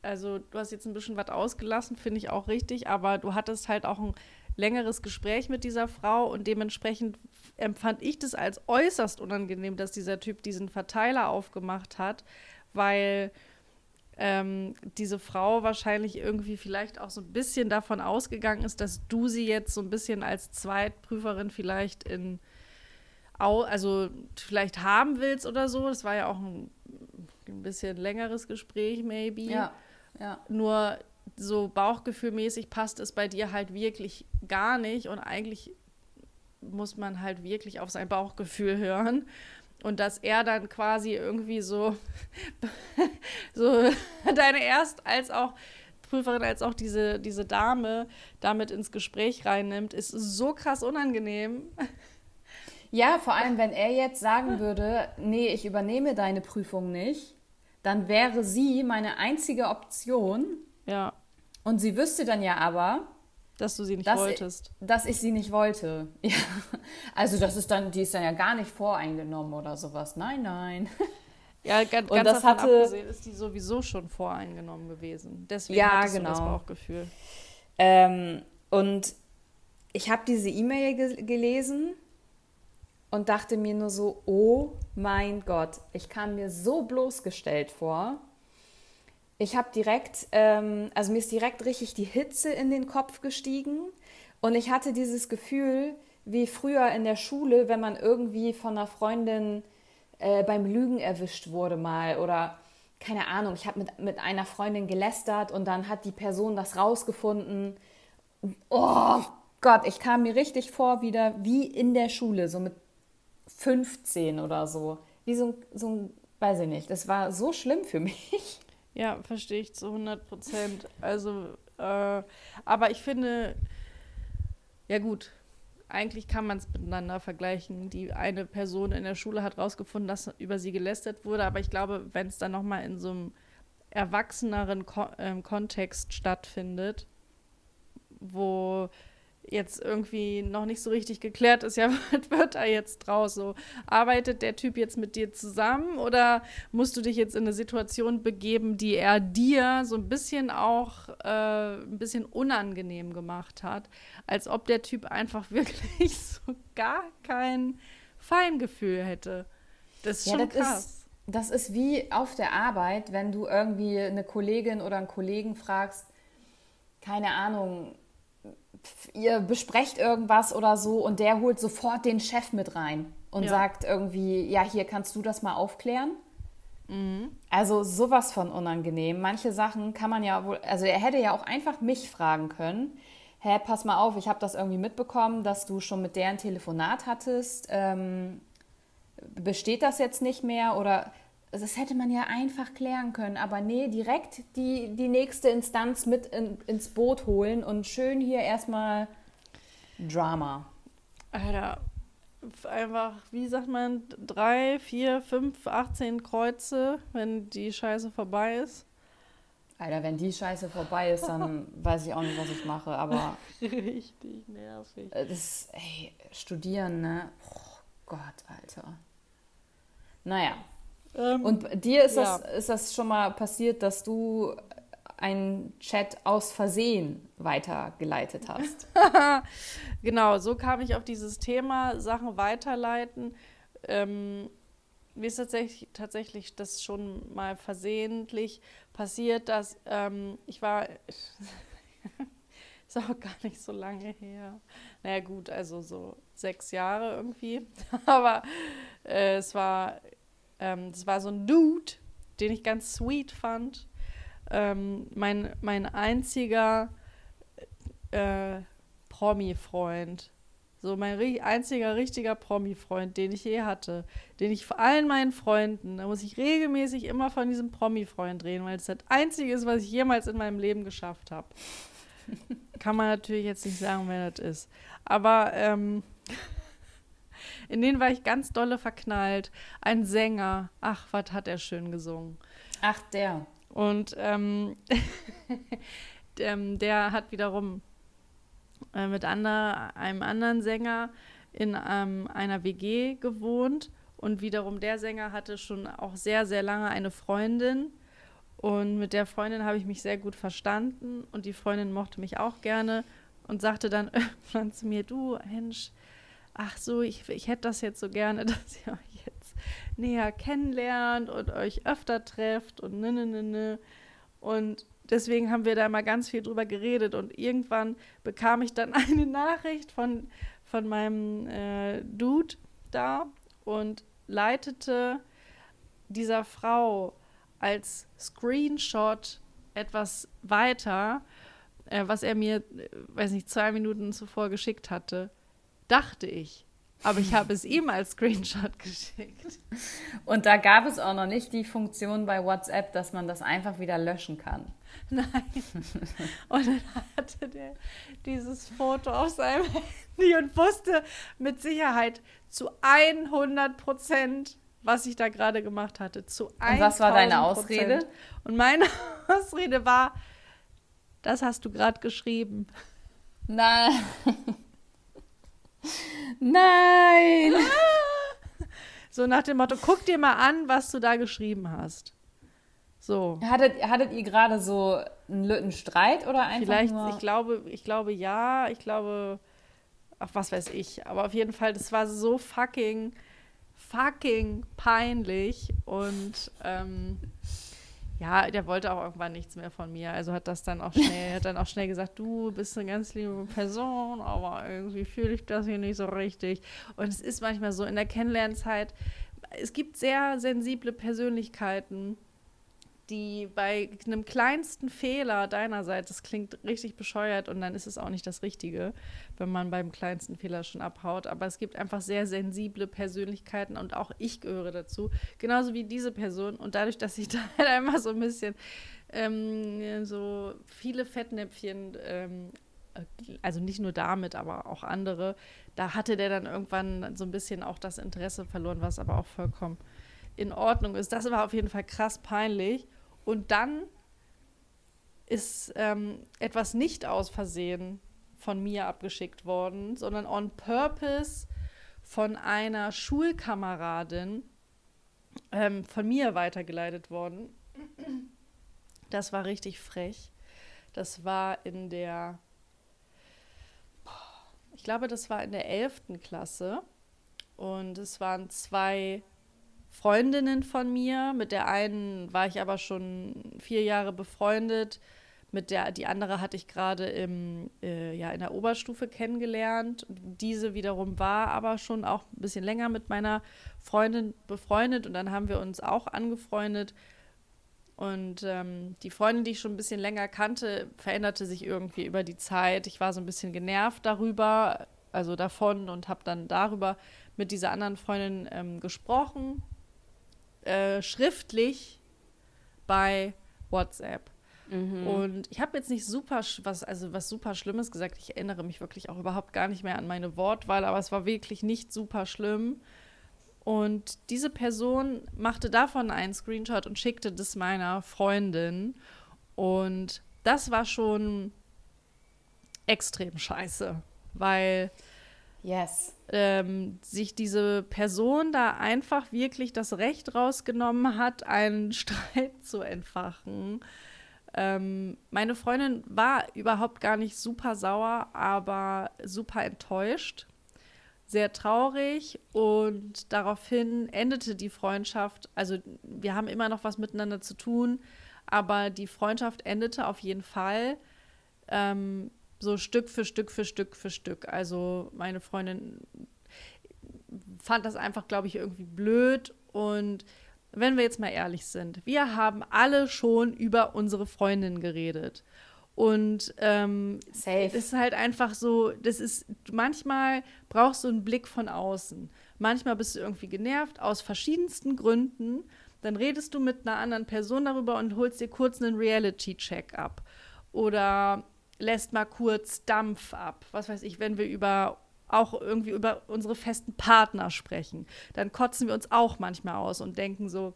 also du hast jetzt ein bisschen was ausgelassen, finde ich auch richtig, aber du hattest halt auch ein längeres Gespräch mit dieser Frau und dementsprechend empfand ich das als äußerst unangenehm, dass dieser Typ diesen Verteiler aufgemacht hat, weil ähm, diese Frau wahrscheinlich irgendwie vielleicht auch so ein bisschen davon ausgegangen ist, dass du sie jetzt so ein bisschen als Zweitprüferin vielleicht in, also vielleicht haben willst oder so. Das war ja auch ein, ein bisschen längeres Gespräch, maybe. Ja, ja. Nur so bauchgefühlmäßig passt es bei dir halt wirklich gar nicht und eigentlich muss man halt wirklich auf sein Bauchgefühl hören. Und dass er dann quasi irgendwie so, so deine Erst- als auch Prüferin, als auch diese, diese Dame damit ins Gespräch reinnimmt, ist so krass unangenehm. Ja, vor allem, wenn er jetzt sagen würde, nee, ich übernehme deine Prüfung nicht, dann wäre sie meine einzige Option. Ja. Und sie wüsste dann ja aber, dass du sie nicht dass wolltest. Ich, dass ich sie nicht wollte. Ja. Also das ist dann, die ist dann ja gar nicht voreingenommen oder sowas. Nein, nein. Ja, ganz, und das hatte, abgesehen ist die sowieso schon voreingenommen gewesen. Deswegen ja, hattest genau. du das. Bauchgefühl. Ähm, und ich habe diese E-Mail ge gelesen und dachte mir nur so, oh mein Gott, ich kam mir so bloßgestellt vor ich habe direkt, ähm, also mir ist direkt richtig die Hitze in den Kopf gestiegen und ich hatte dieses Gefühl, wie früher in der Schule, wenn man irgendwie von einer Freundin äh, beim Lügen erwischt wurde mal oder keine Ahnung, ich habe mit, mit einer Freundin gelästert und dann hat die Person das rausgefunden. Oh Gott, ich kam mir richtig vor wieder wie in der Schule, so mit 15 oder so. Wie so, so ein, weiß ich nicht, das war so schlimm für mich. Ja, verstehe ich zu 100 Prozent. Also, äh, aber ich finde, ja gut, eigentlich kann man es miteinander vergleichen. Die eine Person in der Schule hat rausgefunden, dass über sie gelästert wurde, aber ich glaube, wenn es dann nochmal in so einem erwachseneren Ko ähm, Kontext stattfindet, wo jetzt irgendwie noch nicht so richtig geklärt ist, ja, was wird da jetzt draus? So, arbeitet der Typ jetzt mit dir zusammen oder musst du dich jetzt in eine Situation begeben, die er dir so ein bisschen auch äh, ein bisschen unangenehm gemacht hat, als ob der Typ einfach wirklich so gar kein Feingefühl hätte. Das ist ja, schon das krass. Ist, das ist wie auf der Arbeit, wenn du irgendwie eine Kollegin oder einen Kollegen fragst, keine Ahnung, ihr besprecht irgendwas oder so und der holt sofort den Chef mit rein und Ja. sagt irgendwie, ja, hier kannst du das mal aufklären. Mhm. Also sowas von unangenehm. Manche Sachen kann man ja wohl, also er hätte ja auch einfach mich fragen können. Hä, pass mal auf, ich habe das irgendwie mitbekommen, dass du schon mit der ein Telefonat hattest. Ähm, besteht das jetzt nicht mehr oder das hätte man ja einfach klären können, aber nee, direkt die, die nächste Instanz mit in, ins Boot holen und schön hier erstmal Drama. Alter, einfach, wie sagt man, drei, vier, fünf, 18 Kreuze, wenn die Scheiße vorbei ist. Alter, wenn die Scheiße vorbei ist, dann weiß ich auch nicht, was ich mache, aber Richtig nervig. äh, das, ey, studieren, ne? Oh Gott, Alter. Naja, Ähm, und dir ist, Ja. das, ist das schon mal passiert, dass du einen Chat aus Versehen weitergeleitet hast? Genau, so kam ich auf dieses Thema, Sachen weiterleiten. Ähm, mir ist tatsächlich, tatsächlich das schon mal versehentlich passiert, dass ähm, ich war, ist auch gar nicht so lange her. Naja gut, also so sechs Jahre irgendwie. Aber äh, es war, ähm, es war so ein Dude, den ich ganz sweet fand. Ähm, mein, mein einziger äh, Promi-Freund. So mein einziger richtiger Promi-Freund, den ich je hatte. Den ich vor allen meinen Freunden, da muss ich regelmäßig immer von diesem Promi-Freund reden, weil es das Einzige ist, was ich jemals in meinem Leben geschafft habe. Kann man natürlich jetzt nicht sagen, wer das ist. Aber ähm, in den war ich ganz dolle verknallt. Ein Sänger. Ach, was hat er schön gesungen. Ach, der. Und ähm, ähm, der hat wiederum äh, mit ander, einem anderen Sänger in ähm, einer WG gewohnt. Und wiederum der Sänger hatte schon auch sehr, sehr lange eine Freundin. Und mit der Freundin habe ich mich sehr gut verstanden. Und die Freundin mochte mich auch gerne und sagte dann irgendwann zu mir, du, Hensch, ach so, ich, ich hätte das jetzt so gerne, dass ihr euch jetzt näher kennenlernt und euch öfter trefft und ne, ne, ne, ne. Und deswegen haben wir da mal ganz viel drüber geredet und irgendwann bekam ich dann eine Nachricht von, von meinem äh, Dude da und leitete dieser Frau als Screenshot etwas weiter, äh, was er mir, äh, weiß nicht, zwei Minuten zuvor geschickt hatte. Dachte ich. Aber ich habe es ihm als Screenshot geschickt. Und da gab es auch noch nicht die Funktion bei WhatsApp, dass man das einfach wieder löschen kann. Nein. Und dann hatte der dieses Foto auf seinem Handy und wusste mit Sicherheit zu 100 Prozent, was ich da gerade gemacht hatte. Zu Und was war deine 1000%. Ausrede? Und meine Ausrede war, das hast du gerade geschrieben. Nein. Nein. So nach dem Motto, guck dir mal an, was du da geschrieben hast. So. Hattet, hattet ihr gerade so einen Lütten Streit oder einfach Vielleicht, nur... ich glaube, ich glaube ja, ich glaube, ach, was weiß ich. Aber auf jeden Fall, das war so fucking, fucking peinlich. Und ähm, ja, der wollte auch irgendwann nichts mehr von mir. Also hat das dann auch schnell, hat dann auch schnell gesagt, du bist eine ganz liebe Person, aber irgendwie fühle ich das hier nicht so richtig. Und es ist manchmal so in der Kennenlernzeit, es gibt sehr sensible Persönlichkeiten, die bei einem kleinsten Fehler deinerseits, das klingt richtig bescheuert und dann ist es auch nicht das Richtige, wenn man beim kleinsten Fehler schon abhaut. Aber es gibt einfach sehr sensible Persönlichkeiten und auch ich gehöre dazu, genauso wie diese Person. Und dadurch, dass ich da halt einmal so ein bisschen ähm, so viele Fettnäpfchen, ähm, also nicht nur damit, aber auch andere, da hatte der dann irgendwann so ein bisschen auch das Interesse verloren, was aber auch vollkommen in Ordnung ist. Das war auf jeden Fall krass peinlich. Und dann ist ähm, etwas nicht aus Versehen von mir abgeschickt worden, sondern on purpose von einer Schulkameradin ähm, von mir weitergeleitet worden. Das war richtig frech. Das war in der, ich glaube, das war in der 11. Klasse. Und es waren zwei Freundinnen von mir. Mit der einen war ich aber schon vier Jahre befreundet. mit der, die andere hatte ich gerade im, äh, ja, in der Oberstufe kennengelernt. Diese wiederum war aber schon auch ein bisschen länger mit meiner Freundin befreundet und dann haben wir uns auch angefreundet. Und ähm, die Freundin, die ich schon ein bisschen länger kannte, veränderte sich irgendwie über die Zeit. Ich war so ein bisschen genervt darüber, also davon und habe dann darüber mit dieser anderen Freundin ähm, gesprochen, äh, schriftlich bei WhatsApp. Mhm. Und ich habe jetzt nicht super was, also was super Schlimmes gesagt. Ich erinnere mich wirklich auch überhaupt gar nicht mehr an meine Wortwahl, aber es war wirklich nicht super schlimm. Und diese Person machte davon einen Screenshot und schickte das meiner Freundin. Und das war schon extrem scheiße, weil yes. ähm, sich diese Person da einfach wirklich das Recht rausgenommen hat, einen Streit zu entfachen. Ähm, meine Freundin war überhaupt gar nicht super sauer, aber super enttäuscht sehr traurig und daraufhin endete die Freundschaft. Also wir haben immer noch was miteinander zu tun, aber die Freundschaft endete auf jeden Fall ähm, so Stück für Stück für Stück für Stück. Also meine Freundin fand das einfach, glaube ich, irgendwie blöd und wenn wir jetzt mal ehrlich sind, wir haben alle schon über unsere Freundin geredet. Und ähm, Safe. ist halt einfach so, das ist, manchmal brauchst du einen Blick von außen. Manchmal bist du irgendwie genervt aus verschiedensten Gründen. Dann redest du mit einer anderen Person darüber und holst dir kurz einen Reality-Check ab. Oder lässt mal kurz Dampf ab. Was weiß ich, wenn wir über auch irgendwie über unsere festen Partner sprechen, dann kotzen wir uns auch manchmal aus und denken so,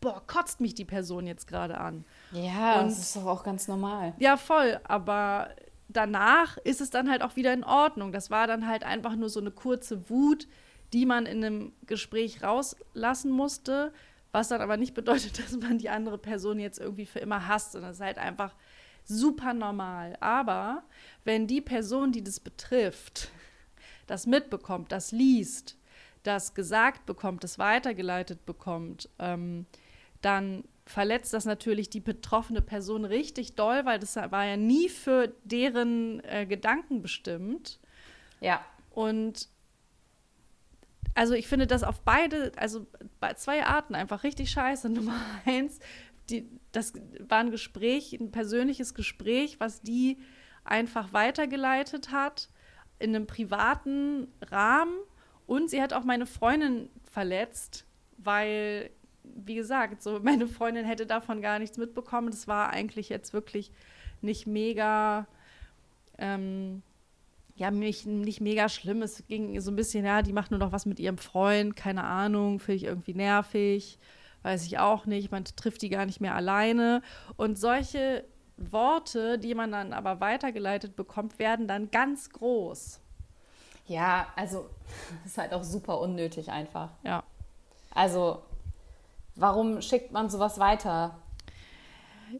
boah, kotzt mich die Person jetzt gerade an. Ja, und, das ist doch auch ganz normal. Ja, voll. Aber danach ist es dann halt auch wieder in Ordnung. Das war dann halt einfach nur so eine kurze Wut, die man in einem Gespräch rauslassen musste, was dann aber nicht bedeutet, dass man die andere Person jetzt irgendwie für immer hasst, sondern es ist halt einfach super normal. Aber wenn die Person, die das betrifft, das mitbekommt, das liest, das gesagt bekommt, das weitergeleitet bekommt, ähm, dann verletzt das natürlich die betroffene Person richtig doll, weil das war ja nie für deren äh, Gedanken bestimmt. Ja. Und also ich finde das auf beide, also bei zwei Arten einfach richtig scheiße. Nummer eins, die, das war ein Gespräch, ein persönliches Gespräch, was die einfach weitergeleitet hat in einem privaten Rahmen. Und sie hat auch meine Freundin verletzt, weil wie gesagt, so meine Freundin hätte davon gar nichts mitbekommen. Das war eigentlich jetzt wirklich nicht mega, ähm, ja, mich nicht mega schlimm. Es ging so ein bisschen, ja, die macht nur noch was mit ihrem Freund, keine Ahnung, finde ich irgendwie nervig, weiß ich auch nicht. Man trifft die gar nicht mehr alleine. Und solche Worte, die man dann aber weitergeleitet bekommt, werden dann ganz groß. Ja, also ist halt auch super unnötig einfach. Ja. Also Warum schickt man sowas weiter?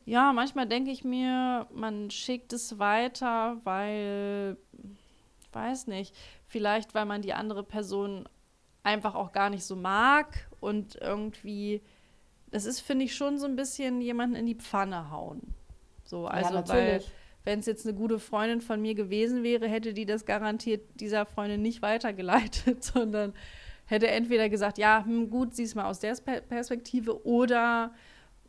Ja, manchmal denke ich mir, man schickt es weiter, weil, weiß nicht, vielleicht weil man die andere Person einfach auch gar nicht so mag und irgendwie, das ist, finde ich, schon so ein bisschen jemanden in die Pfanne hauen. So, also, ja, weil, wenn es jetzt eine gute Freundin von mir gewesen wäre, hätte die das garantiert dieser Freundin nicht weitergeleitet, sondern hätte entweder gesagt, ja, hm, gut, sieh es mal aus der Perspektive oder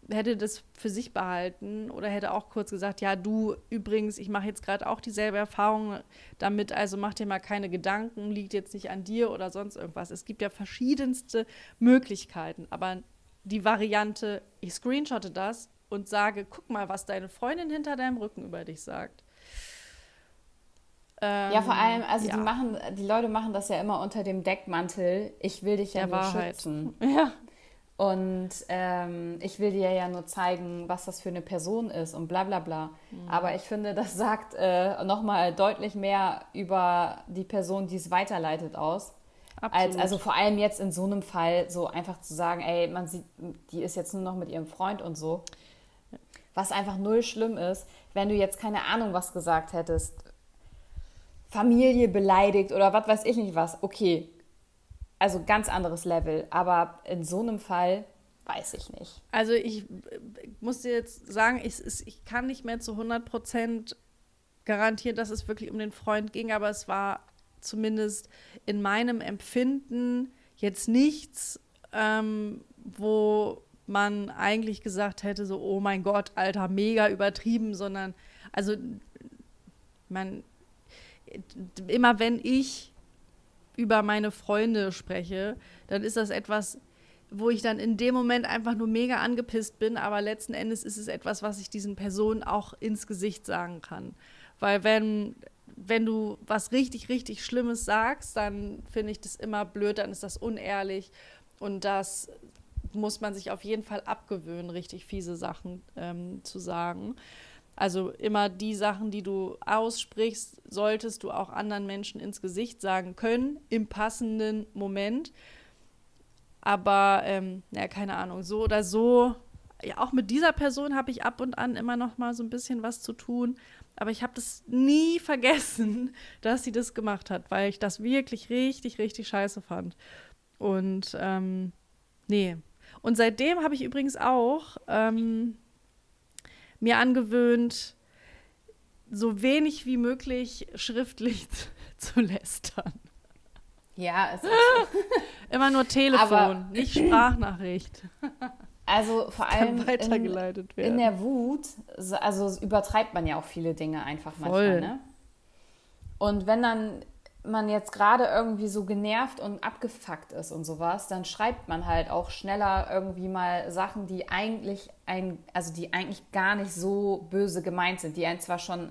hätte das für sich behalten oder hätte auch kurz gesagt, ja, du übrigens, ich mache jetzt gerade auch dieselbe Erfahrung damit, also mach dir mal keine Gedanken, liegt jetzt nicht an dir oder sonst irgendwas. Es gibt ja verschiedenste Möglichkeiten, aber die Variante, ich screenshotte das und sage, guck mal, was deine Freundin hinter deinem Rücken über dich sagt. Ähm, ja, vor allem, also ja. die machen, die Leute machen das ja immer unter dem Deckmantel, ich will dich ja Der nur Wahrheit. schützen. Ja. Und ähm, ich will dir ja nur zeigen, was das für eine Person ist und bla bla bla. Mhm. Aber ich finde, das sagt äh, nochmal deutlich mehr über die Person, die es weiterleitet, aus. Als, also vor allem jetzt in so einem Fall so einfach zu sagen, ey, man sieht, die ist jetzt nur noch mit ihrem Freund und so. Was einfach null schlimm ist, wenn du jetzt keine Ahnung was gesagt hättest Familie beleidigt oder was weiß ich nicht was, okay. Also ganz anderes Level. Aber in so einem Fall, weiß ich nicht. Also ich muss dir jetzt sagen, ich, ich kann nicht mehr zu 100 Prozent garantieren, dass es wirklich um den Freund ging, aber es war zumindest in meinem Empfinden jetzt nichts, ähm, wo man eigentlich gesagt hätte, so, oh mein Gott, Alter, mega übertrieben, sondern, also, man, immer wenn ich über meine Freunde spreche, dann ist das etwas, wo ich dann in dem Moment einfach nur mega angepisst bin, aber letzten Endes ist es etwas, was ich diesen Personen auch ins Gesicht sagen kann. Weil wenn, wenn du was richtig, richtig Schlimmes sagst, dann finde ich das immer blöd, dann ist das unehrlich und das muss man sich auf jeden Fall abgewöhnen, richtig fiese Sachen ähm, zu sagen. Also immer die Sachen, die du aussprichst, solltest du auch anderen Menschen ins Gesicht sagen können, im passenden Moment. Aber, ähm, ja, keine Ahnung, so oder so. Ja, auch mit dieser Person habe ich ab und an immer noch mal so ein bisschen was zu tun. Aber ich habe das nie vergessen, dass sie das gemacht hat, weil ich das wirklich richtig, richtig scheiße fand. Und ähm, nee. Und seitdem habe ich übrigens auch ähm, mir angewöhnt, so wenig wie möglich schriftlich zu lästern. Ja, es ist Immer nur Telefon, Aber nicht Sprachnachricht. Also vor allem weitergeleitet in, in, der Wut, also übertreibt man ja auch viele Dinge einfach Voll. manchmal. Ne? Und wenn dann man jetzt gerade irgendwie so genervt und abgefuckt ist und sowas, dann schreibt man halt auch schneller irgendwie mal Sachen, die eigentlich ein, also die eigentlich gar nicht so böse gemeint sind, die einen zwar schon,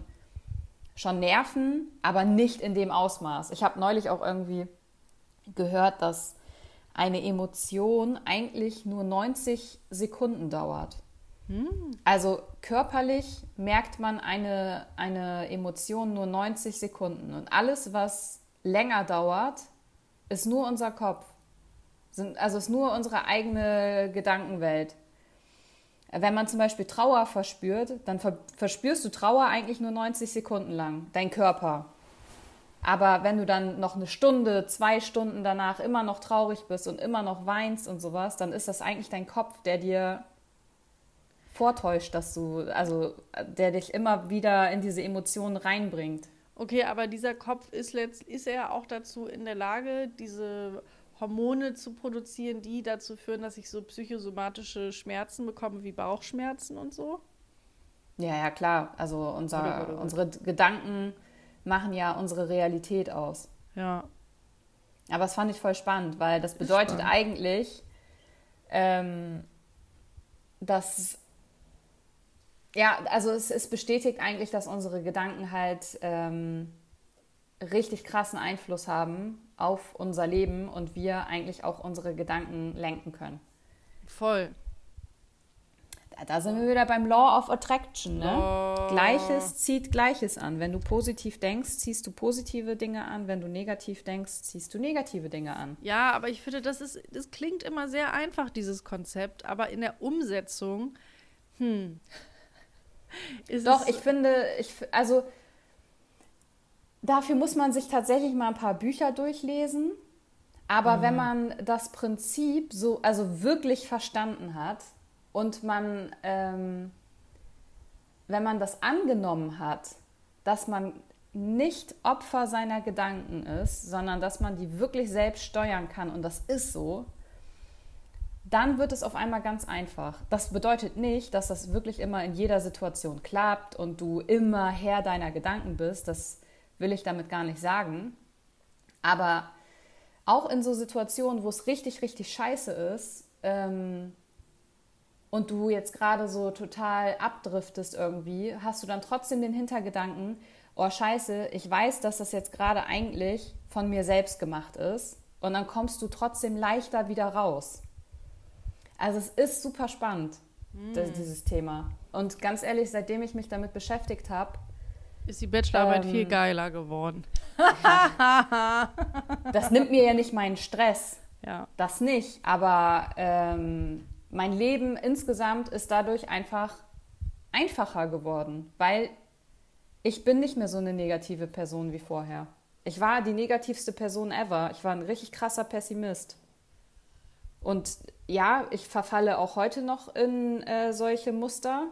schon nerven, aber nicht in dem Ausmaß. Ich habe neulich auch irgendwie gehört, dass eine Emotion eigentlich nur 90 Sekunden dauert. Hm. Also körperlich merkt man eine, eine Emotion nur 90 Sekunden. Und alles, was länger dauert, ist nur unser Kopf. Sind, also ist nur unsere eigene Gedankenwelt. Wenn man zum Beispiel Trauer verspürt, dann ver verspürst du Trauer eigentlich nur 90 Sekunden lang, dein Körper. Aber wenn du dann noch eine Stunde, zwei Stunden danach immer noch traurig bist und immer noch weinst und sowas, dann ist das eigentlich dein Kopf, der dir vortäuscht, dass du, also der dich immer wieder in diese Emotionen reinbringt. Okay, aber dieser Kopf ist, letzt, ist er auch dazu in der Lage, diese Hormone zu produzieren, die dazu führen, dass ich so psychosomatische Schmerzen bekomme, wie Bauchschmerzen und so? Ja, ja, klar. Also unser, oder, oder, oder. unsere Gedanken machen ja unsere Realität aus. Ja. Aber das fand ich voll spannend, weil das bedeutet spannend. eigentlich, ähm, dass ja, also es, es, bestätigt eigentlich, dass unsere Gedanken halt ähm, richtig krassen Einfluss haben auf unser Leben und wir eigentlich auch unsere Gedanken lenken können. Voll. Da sind wir wieder beim Law of Attraction. Ne? Oh. Gleiches zieht Gleiches an. Wenn du positiv denkst, ziehst du positive Dinge an. Wenn du negativ denkst, ziehst du negative Dinge an. Ja, aber ich finde, das, ist, das klingt immer sehr einfach, dieses Konzept. Aber in der Umsetzung, hm. Doch, ich finde, ich, also dafür muss man sich tatsächlich mal ein paar Bücher durchlesen. Aber mhm. wenn man das Prinzip so, also wirklich verstanden hat, und man, ähm, wenn man das angenommen hat, dass man nicht Opfer seiner Gedanken ist, sondern dass man die wirklich selbst steuern kann und das ist so, dann wird es auf einmal ganz einfach. Das bedeutet nicht, dass das wirklich immer in jeder Situation klappt und du immer Herr deiner Gedanken bist. Das will ich damit gar nicht sagen. Aber auch in so Situationen, wo es richtig, richtig scheiße ist, ähm, und du jetzt gerade so total abdriftest irgendwie, hast du dann trotzdem den Hintergedanken, oh scheiße, ich weiß, dass das jetzt gerade eigentlich von mir selbst gemacht ist. Und dann kommst du trotzdem leichter wieder raus. Also es ist super spannend, mm. das, dieses Thema. Und ganz ehrlich, seitdem ich mich damit beschäftigt habe, ist die Bachelorarbeit ähm, viel geiler geworden. das nimmt mir ja nicht meinen Stress. Ja. Das nicht. Aber ähm, mein Leben insgesamt ist dadurch einfach einfacher geworden, weil ich bin nicht mehr so eine negative Person wie vorher. Ich war die negativste Person ever. Ich war ein richtig krasser Pessimist. Und ja, ich verfalle auch heute noch in äh, solche Muster,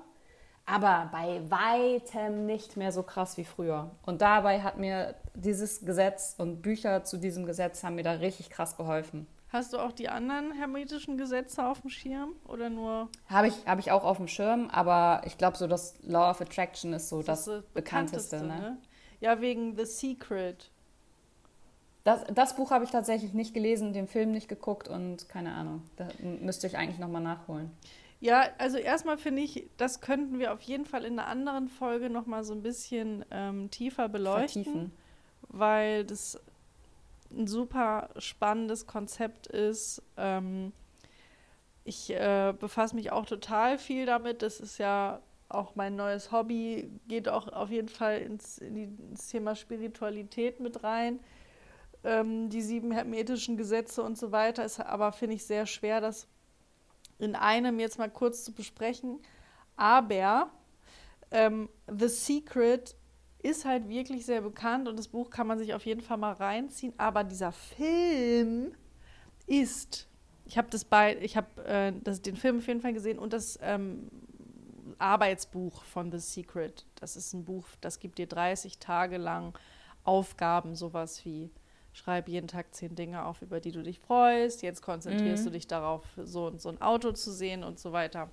aber bei weitem nicht mehr so krass wie früher. Und dabei hat mir dieses Gesetz und Bücher zu diesem Gesetz haben mir da richtig krass geholfen. Hast du auch die anderen hermetischen Gesetze auf dem Schirm oder nur? Habe ich, hab ich auch auf dem Schirm, aber ich glaube, so das Law of Attraction ist so das, das, das bekannteste. bekannteste ne? ne? Ja, wegen The Secret. Das, das Buch habe ich tatsächlich nicht gelesen, den Film nicht geguckt und keine Ahnung. Da müsste ich eigentlich nochmal nachholen. Ja, also erstmal finde ich, das könnten wir auf jeden Fall in einer anderen Folge nochmal so ein bisschen ähm, tiefer beleuchten. Vertiefen. Weil das ein super spannendes Konzept ist. Ähm, ich äh, befasse mich auch total viel damit. Das ist ja auch mein neues Hobby, geht auch auf jeden Fall ins, in die, ins Thema Spiritualität mit rein. Ähm, die sieben hermetischen Gesetze und so weiter ist aber, finde ich, sehr schwer, das in einem jetzt mal kurz zu besprechen. Aber ähm, The Secret ist halt wirklich sehr bekannt und das Buch kann man sich auf jeden Fall mal reinziehen. Aber dieser Film ist, ich habe das bei, ich habe äh, den Film auf jeden Fall gesehen und das ähm, Arbeitsbuch von The Secret. Das ist ein Buch, das gibt dir 30 Tage lang Aufgaben, sowas wie schreib jeden Tag zehn Dinge auf, über die du dich freust. Jetzt konzentrierst mhm. du dich darauf, so und so ein Auto zu sehen und so weiter.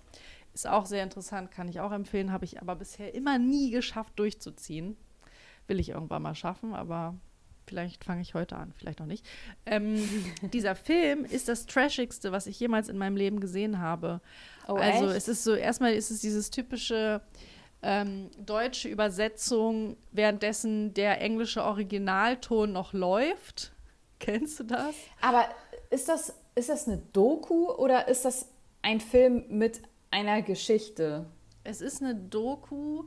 Ist auch sehr interessant, kann ich auch empfehlen, habe ich aber bisher immer nie geschafft durchzuziehen. Will ich irgendwann mal schaffen, aber vielleicht fange ich heute an, vielleicht auch nicht. Ähm, dieser Film ist das Trashigste, was ich jemals in meinem Leben gesehen habe. Oh, also echt? es ist so, erstmal ist es dieses typische ähm, deutsche Übersetzung, währenddessen der englische Originalton noch läuft. Kennst du das? Aber ist das, ist das eine Doku oder ist das ein Film mit einer Geschichte. Es ist eine Doku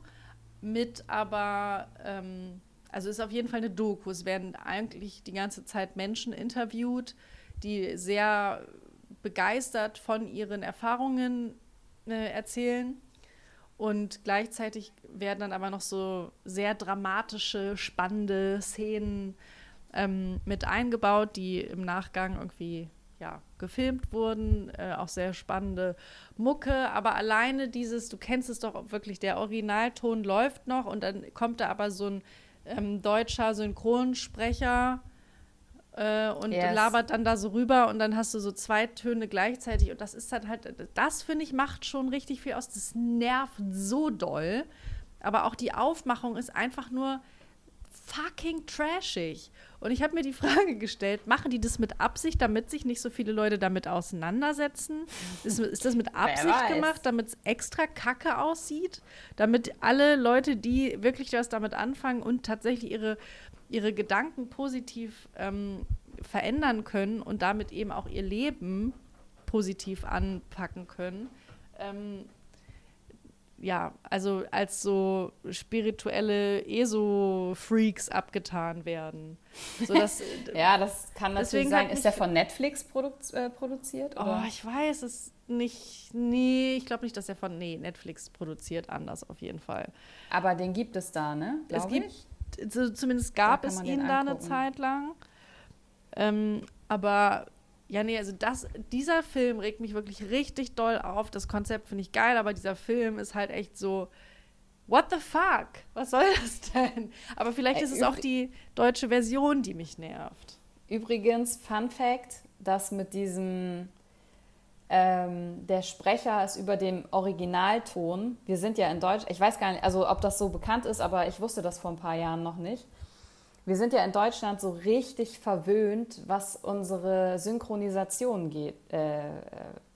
mit aber, ähm, also ist auf jeden Fall eine Doku. Es werden eigentlich die ganze Zeit Menschen interviewt, die sehr begeistert von ihren Erfahrungen äh, erzählen. Und gleichzeitig werden dann aber noch so sehr dramatische, spannende Szenen ähm, mit eingebaut, die im Nachgang irgendwie ja, gefilmt wurden, äh, auch sehr spannende Mucke, aber alleine dieses, du kennst es doch wirklich, der Originalton läuft noch und dann kommt da aber so ein ähm, deutscher Synchronsprecher äh, und yes. labert dann da so rüber und dann hast du so zwei Töne gleichzeitig und das ist dann halt, das finde ich macht schon richtig viel aus, das nervt so doll, aber auch die Aufmachung ist einfach nur fucking trashig. Und ich habe mir die Frage gestellt, machen die das mit Absicht, damit sich nicht so viele Leute damit auseinandersetzen? Ist, ist das mit Absicht gemacht, damit es extra kacke aussieht? Damit alle Leute, die wirklich was damit anfangen und tatsächlich ihre, ihre Gedanken positiv ähm, verändern können und damit eben auch ihr Leben positiv anpacken können, ähm, ja, also als so spirituelle ESO-Freaks abgetan werden. So, dass, ja, das kann natürlich sein. Ist der von Netflix produ äh, produziert? Oder? Oh, ich weiß es nicht. Nee, ich glaube nicht, dass er von nee, Netflix produziert, anders auf jeden Fall. Aber den gibt es da, ne? Glaub es gibt, ich? zumindest gab es ihn da eine Zeit lang. Ähm, aber ja, nee, also das, dieser Film regt mich wirklich richtig doll auf. Das Konzept finde ich geil, aber dieser Film ist halt echt so, what the fuck? Was soll das denn? Aber vielleicht ist es auch die deutsche Version, die mich nervt. Übrigens, Fun Fact, dass mit diesem, ähm, der Sprecher ist über dem Originalton. Wir sind ja in Deutsch, ich weiß gar nicht, also ob das so bekannt ist, aber ich wusste das vor ein paar Jahren noch nicht wir sind ja in Deutschland so richtig verwöhnt, was unsere Synchronisation geht, äh,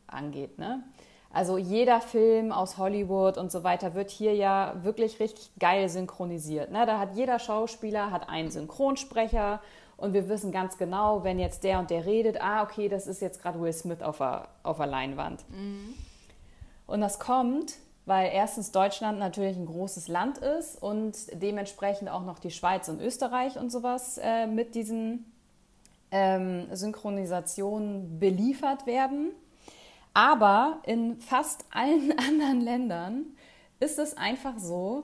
angeht. Ne? Also jeder Film aus Hollywood und so weiter wird hier ja wirklich richtig geil synchronisiert. Ne? Da hat jeder Schauspieler hat einen Synchronsprecher und wir wissen ganz genau, wenn jetzt der und der redet, ah okay, das ist jetzt gerade Will Smith auf der, auf der Leinwand. Mhm. Und das kommt weil erstens Deutschland natürlich ein großes Land ist und dementsprechend auch noch die Schweiz und Österreich und sowas äh, mit diesen ähm, Synchronisationen beliefert werden. Aber in fast allen anderen Ländern ist es einfach so,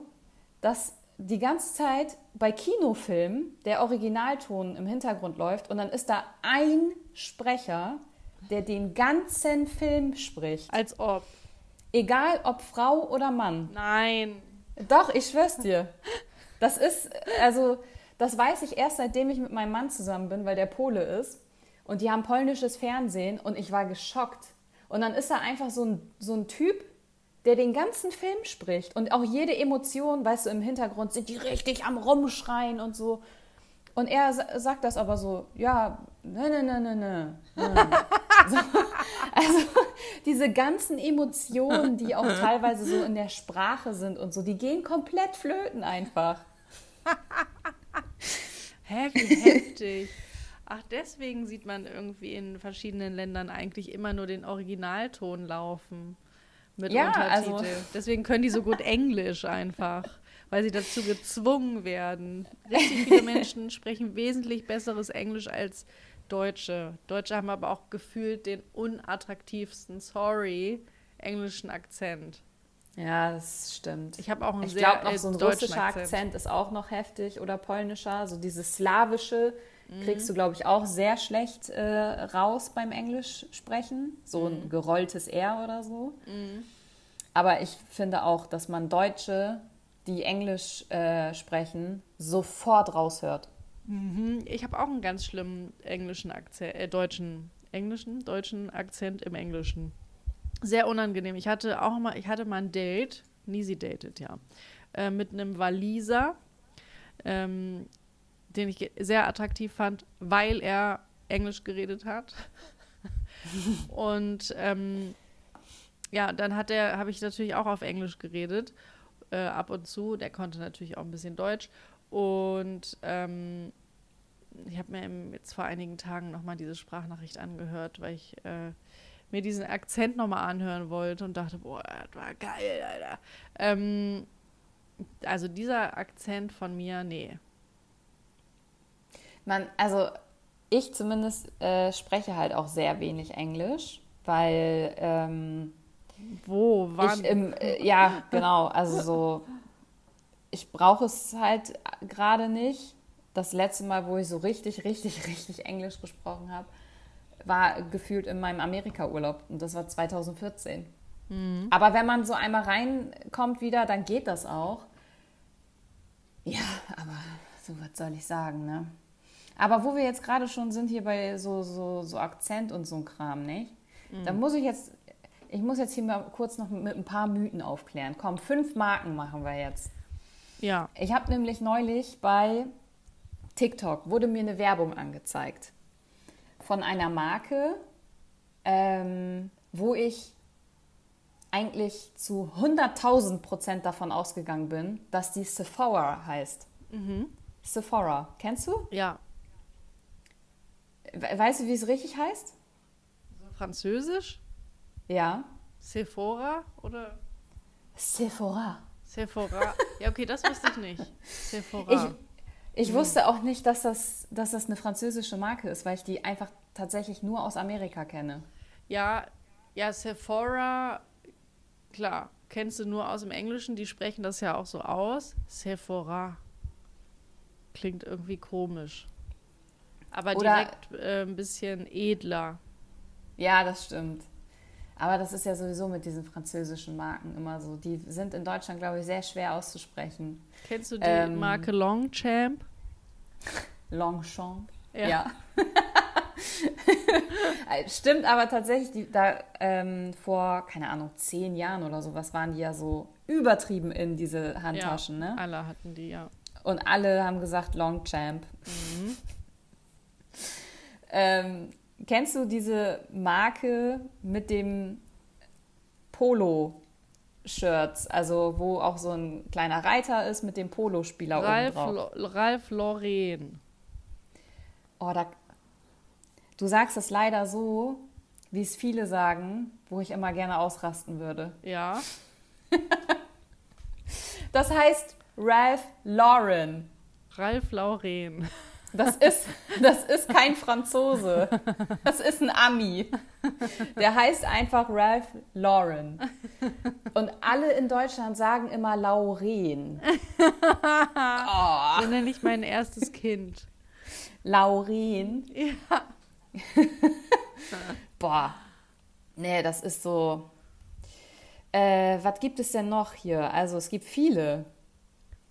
dass die ganze Zeit bei Kinofilmen der Originalton im Hintergrund läuft und dann ist da ein Sprecher der den ganzen Film spricht. Als ob. Egal ob Frau oder Mann. Nein. Doch, ich schwör's dir. Das ist, also, das weiß ich erst, seitdem ich mit meinem Mann zusammen bin, weil der Pole ist. Und die haben polnisches Fernsehen und ich war geschockt. Und dann ist er einfach so ein, so ein Typ, der den ganzen Film spricht. Und auch jede Emotion, weißt du, im Hintergrund sind die richtig am Rumschreien und so. Und er sagt das aber so, ja, ne, ne, ne, ne, ne. So, also diese ganzen Emotionen, die auch teilweise so in der Sprache sind und so, die gehen komplett flöten einfach. Hä, wie heftig. Ach, deswegen sieht man irgendwie in verschiedenen Ländern eigentlich immer nur den Originalton laufen mit Ja, Untertitel. also- Deswegen können die so gut Englisch einfach, weil sie dazu gezwungen werden. Richtig viele Menschen sprechen wesentlich besseres Englisch als Deutsche. Deutsche haben aber auch gefühlt den unattraktivsten, sorry, englischen Akzent. Ja, das stimmt. Ich habe auch einen Ich sehr glaube, noch äh, so ein russischer Akzent. ist auch noch heftig oder polnischer. So dieses Slawische kriegst du, glaube ich, auch sehr schlecht äh, raus beim Englisch sprechen. So ein gerolltes R oder so. Aber ich finde auch, dass man Deutsche, die Englisch äh, sprechen, sofort raushört. Mhm. Ich habe auch einen ganz schlimmen englischen Akzent, äh, deutschen, englischen, deutschen Akzent im Englischen. Sehr unangenehm. Ich hatte auch mal, ich hatte mal ein Date, Nisi datet, ja, äh, mit einem Waliser, ähm, den ich sehr attraktiv fand, weil er Englisch geredet hat. Und ähm, ja, dann hat er, habe ich natürlich auch auf Englisch geredet, äh, ab und zu. Der konnte natürlich auch ein bisschen Deutsch. Und ähm, ich habe mir jetzt vor einigen Tagen nochmal diese Sprachnachricht angehört, weil ich äh, mir diesen Akzent nochmal anhören wollte und dachte, boah, das war geil, Alter. Ähm, also dieser Akzent von mir, nee. Man, also ich zumindest äh, spreche halt auch sehr wenig Englisch, weil ähm, Wo waren ich im, äh, ja, genau, also so, ich brauche es halt gerade nicht. Das letzte Mal, wo ich so richtig, richtig, richtig Englisch gesprochen habe, war gefühlt in meinem Amerika-Urlaub und das war 2014. Aber wenn man so einmal reinkommt wieder, dann geht das auch. Ja, aber so was soll ich sagen, ne? Aber wo wir jetzt gerade schon sind hier bei so, so, so Akzent und so ein Kram, nicht? Da muss ich jetzt, ich muss jetzt hier mal kurz noch mit ein paar Mythen aufklären. Komm, fünf Marken machen wir jetzt. Ja, Ich habe nämlich neulich bei TikTok, wurde mir eine Werbung angezeigt von einer Marke, ähm, wo ich eigentlich zu 100.000 Prozent davon ausgegangen bin, dass die Sephora heißt. Sephora, kennst du? ja. We- Weißt du, wie es richtig heißt? Französisch? Ja. Sephora oder Sephora. Sephora? Ja, okay, das wusste ich nicht. Sephora. Ich wusste auch nicht, dass das, dass das eine französische Marke ist, weil ich die einfach tatsächlich nur aus Amerika kenne. Ja, ja, Sephora, klar, kennst du nur aus dem Englischen, die sprechen das ja auch so aus. Sephora. Klingt irgendwie komisch. Aber Oder- direkt äh, ein bisschen edler. Ja, das stimmt. Aber das ist ja sowieso mit diesen französischen Marken immer so. Die sind in Deutschland, glaube ich, sehr schwer auszusprechen. Kennst du die Ähm, Marke Longchamp? Longchamp. Ja. Ja. Stimmt, aber tatsächlich, die, da ähm, vor, keine Ahnung, zehn Jahren oder sowas waren die ja so übertrieben in diese Handtaschen, ja, ne? Alle hatten die, ja. Und alle haben gesagt Longchamp. Mhm. ähm, kennst du diese Marke mit dem Polo-Shirts? Also wo auch so ein kleiner Reiter ist mit dem Polospieler oben Ralf, drauf. Lo- Ralf Lauren. Oh, da, du sagst es leider so, wie es viele sagen, wo ich immer gerne ausrasten würde. Ja. Das heißt Ralph Lauren. Ralf Lauren. Das ist, das ist kein Franzose. Das ist ein Ami. Der heißt einfach Ralph Lauren. Und alle in Deutschland sagen immer Lauren. Oh, So nenne ich mein erstes Kind. Lauren. Ja. Boah, nee, das ist so. Äh, was gibt es denn noch hier? Also es gibt viele.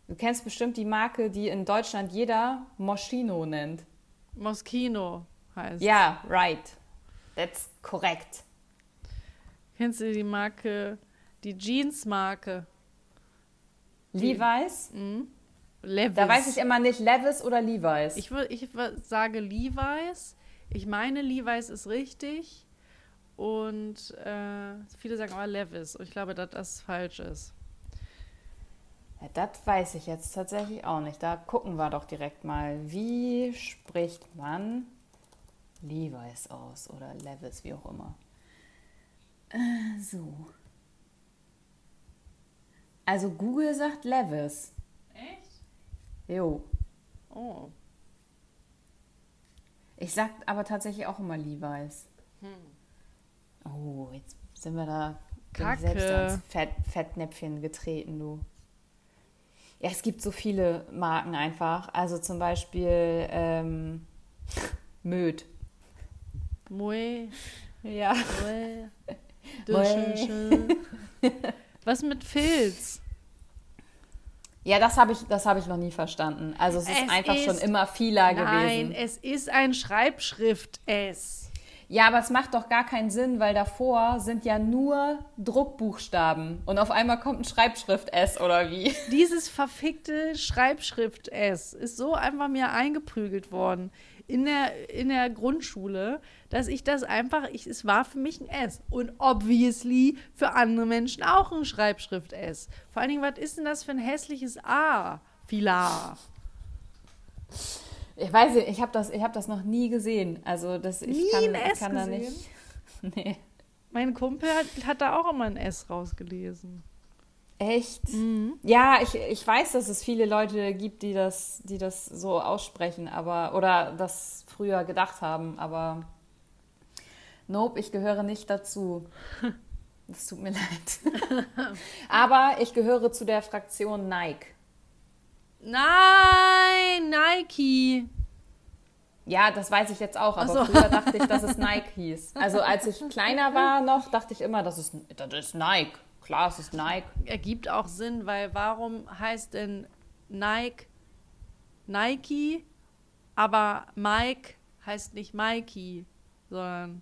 Du kennst bestimmt die Marke, die in Deutschland jeder Moschino nennt. Moschino heißt. Ja, right. That's korrekt. Kennst du die Marke, die Jeans-Marke? Levi's? Mhm. Levis. Da weiß ich immer nicht, Levis oder Levi's. Ich, ich sage Levi's. Ich meine, Levi's ist richtig. Und äh, viele sagen aber Levis. Und ich glaube, dass das falsch ist. Ja, das weiß ich jetzt tatsächlich auch nicht. Da gucken wir doch direkt mal. Wie spricht man Levi's aus oder Levis, wie auch immer? Äh, so. Also Google sagt Levis. Echt? Jo. Oh. Ich sag aber tatsächlich auch immer Levi's. Oh, jetzt sind wir da ich selbst Kacke. ans Fett, Fettnäpfchen getreten, du. Ja, es gibt so viele Marken einfach. Also zum Beispiel ähm, Möd. Mui. Ja. Mui. Mui. Was mit Filz? Ja, das habe ich, das hab ich noch nie verstanden. Also es ist Es einfach schon ist- immer vieler Nein, gewesen. es ist ein Schreibschrift-S. Ja, aber es macht doch gar keinen Sinn, weil davor sind ja nur Druckbuchstaben und auf einmal kommt ein Schreibschrift-S oder wie? Dieses verfickte Schreibschrift-S ist so einfach mir eingeprügelt worden in der, in der Grundschule, dass ich das einfach, ich, es war für mich ein S. Und obviously für andere Menschen auch ein Schreibschrift-S. Vor allen Dingen, was ist denn das für ein hässliches A? Filar. Ich weiß nicht, ich habe das, ich hab das noch nie gesehen. Also das, ich Nie kann, ein S kann da nicht. Nee. Mein Kumpel hat, hat da auch immer ein S rausgelesen. Echt? Mhm. Ja, ich, ich weiß, dass es viele Leute gibt, die das, die das so aussprechen, aber oder das früher gedacht haben, aber nope, ich gehöre nicht dazu. Das tut mir leid. aber ich gehöre zu der Fraktion Nike. Nein, Nike. Ja, das weiß ich jetzt auch, aber so. früher dachte ich, dass es Nike hieß. Also als ich kleiner war noch, dachte ich immer, das ist, das ist Nike. Klar, es ist Nike. ergibt auch Sinn, weil warum heißt denn Nike Nike, aber Mike heißt nicht Mikey, sondern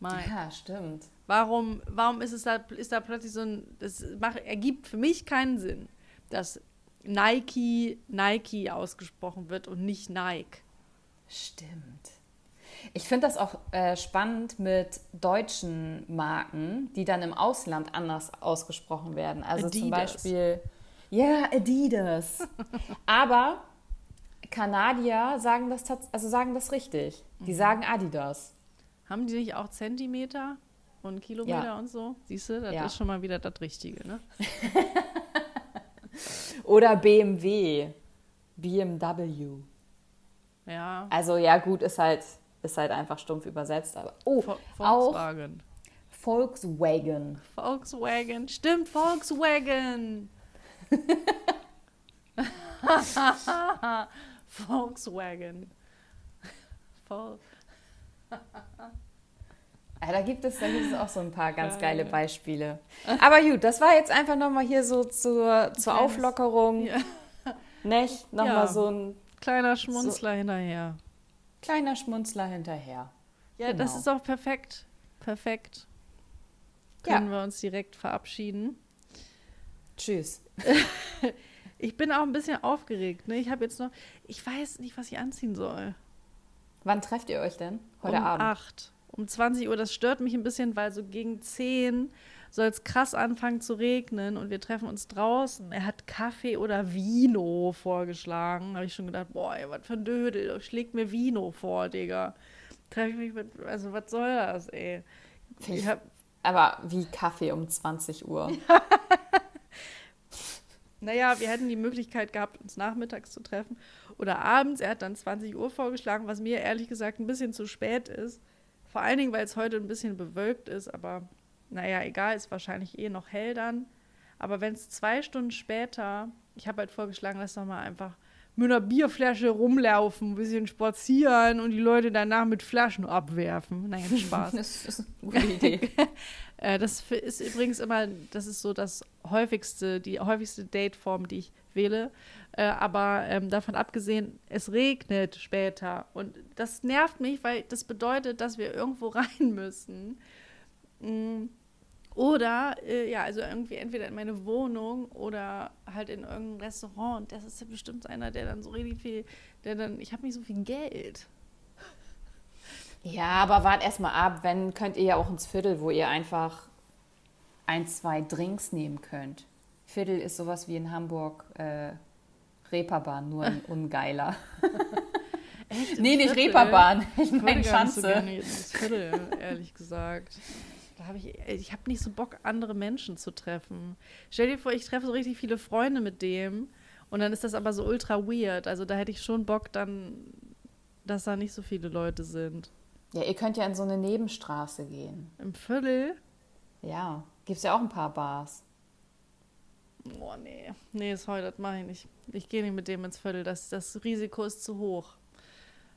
Mike. Ja, stimmt. Warum, warum ist es da, ist da plötzlich so ein, das macht, ergibt für mich keinen Sinn, dass Nike Nike ausgesprochen wird und nicht Nike. Stimmt. Ich finde das auch äh, spannend mit deutschen Marken, die dann im Ausland anders ausgesprochen werden. Also zum Adidas. Beispiel, ja, Adidas. Aber Kanadier sagen das, also sagen das richtig. Die sagen Adidas. Haben die nicht auch Zentimeter und Kilometer Ja. und so? Siehst du, das Ja. ist schon mal wieder das Richtige, ne? Oder BMW. BMW. Ja. Also ja, gut, ist halt, ist halt einfach stumpf übersetzt. Aber oh, Vo- auch Volkswagen. Volkswagen. Volkswagen. Stimmt, Volkswagen. Volkswagen. Vol Ja, da gibt es, da gibt es auch so ein paar ganz Geil. geile Beispiele. Aber gut, das war jetzt einfach nochmal hier so zur, zur Auflockerung. Ja. Nicht? Nochmal Ja. so ein Kleiner Schmunzler hinterher. kleiner Schmunzler hinterher. Ja, das Genau. ist auch perfekt. Perfekt. Ja. Können wir uns direkt verabschieden. Tschüss. Ich bin auch ein bisschen aufgeregt. Ne? Ich habe jetzt noch, ich weiß nicht, was ich anziehen soll. Wann trefft ihr euch denn? Heute um Abend. 8. Um 20 Uhr. Das stört mich ein bisschen, weil so gegen 10 soll es krass anfangen zu regnen und wir treffen uns draußen. Er hat Kaffee oder Vino vorgeschlagen. Habe ich schon gedacht, boah, ey, was für ein Dödel. Schlägt mir Vino vor, Digga. Treffe ich mich mit, also was soll das, ey? Ich- hab, Aber wie Kaffee um 20 Uhr. naja, wir hätten die Möglichkeit gehabt, uns nachmittags zu treffen oder abends. Er hat dann 20 Uhr vorgeschlagen, was mir ehrlich gesagt ein bisschen zu spät ist. Vor allen Dingen, weil es heute ein bisschen bewölkt ist, aber naja, egal, ist wahrscheinlich eh noch hell dann. Aber wenn es zwei Stunden später, ich habe halt vorgeschlagen, lass doch mal einfach mit einer Bierflasche rumlaufen, ein bisschen spazieren und die Leute danach mit Flaschen abwerfen. Nein, Spaß. Das ist eine gute Idee. Äh, das ist übrigens immer, das ist so das häufigste, die häufigste Dateform, die ich wähle. Äh, aber ähm, davon abgesehen, es regnet später. Und das nervt mich, weil das bedeutet, dass wir irgendwo rein müssen. Mm. Oder, äh, ja, also irgendwie entweder in meine Wohnung oder halt in irgendein Restaurant. Und das ist ja bestimmt einer, der dann so richtig viel, der dann, ich habe nicht so viel Geld. Ja, aber wart erstmal ab. Wenn, könnt ihr ja auch ins Viertel, wo ihr einfach ein, zwei Drinks nehmen könnt. Viertel ist sowas wie in Hamburg äh, Reeperbahn, nur ein ungeiler. Echt? nee, nicht Viertel? Reeperbahn. Ich meine nicht so Schanze. gerne ins Viertel, ehrlich gesagt. Da habe ich, ich habe nicht so Bock, andere Menschen zu treffen. Stell dir vor, ich treffe so richtig viele Freunde mit dem und dann ist das aber so ultra weird. Also da hätte ich schon Bock dann, dass da nicht so viele Leute sind. ja, ihr könnt ja in so eine Nebenstraße gehen. Im Viertel? Ja, gibt es ja auch ein paar Bars. Boah, nee. Nee, sorry, das mache ich nicht. Ich gehe nicht mit dem ins Viertel. Das, das Risiko ist zu hoch.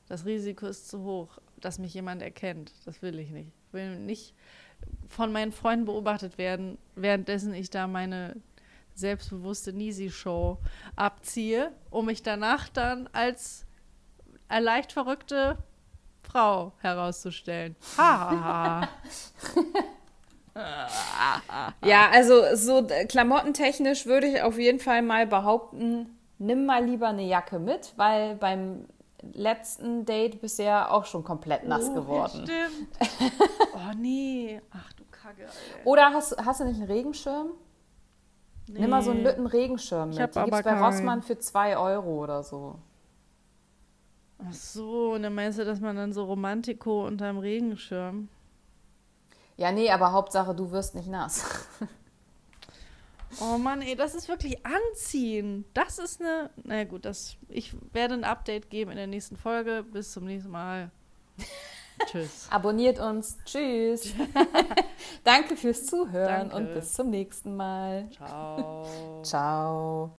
Das Risiko ist zu hoch, dass mich jemand erkennt. Das will ich nicht. Ich will nicht von meinen Freunden beobachtet werden, währenddessen ich da meine selbstbewusste Nisi-Show abziehe, um mich danach dann als leicht verrückte Frau herauszustellen. Ha, ha, ha. Ja, also so klamottentechnisch würde ich auf jeden Fall mal behaupten, nimm mal lieber eine Jacke mit, weil beim letzten Date bisher auch schon komplett nass Oh, geworden. Ja, stimmt. Oh nee. Ach du Kacke, Alter. Oder hast, hast du nicht einen Regenschirm? Nimm mal so einen Nee. Lütten Regenschirm Ich mit. hab Die gibt's bei keinen. Rossmann für 2 Euro oder so. Ach so, und dann meinst du, dass man dann so Romantiko unterm Regenschirm. Ja, nee, aber Hauptsache, du wirst nicht nass. Oh Mann, ey, das ist wirklich anziehen. Das ist eine. Na ja, gut, das, ich werde ein Update geben in der nächsten Folge. Bis zum nächsten Mal. Tschüss. Abonniert uns. Tschüss. Danke fürs Zuhören Danke. und bis zum nächsten Mal. Ciao. Ciao.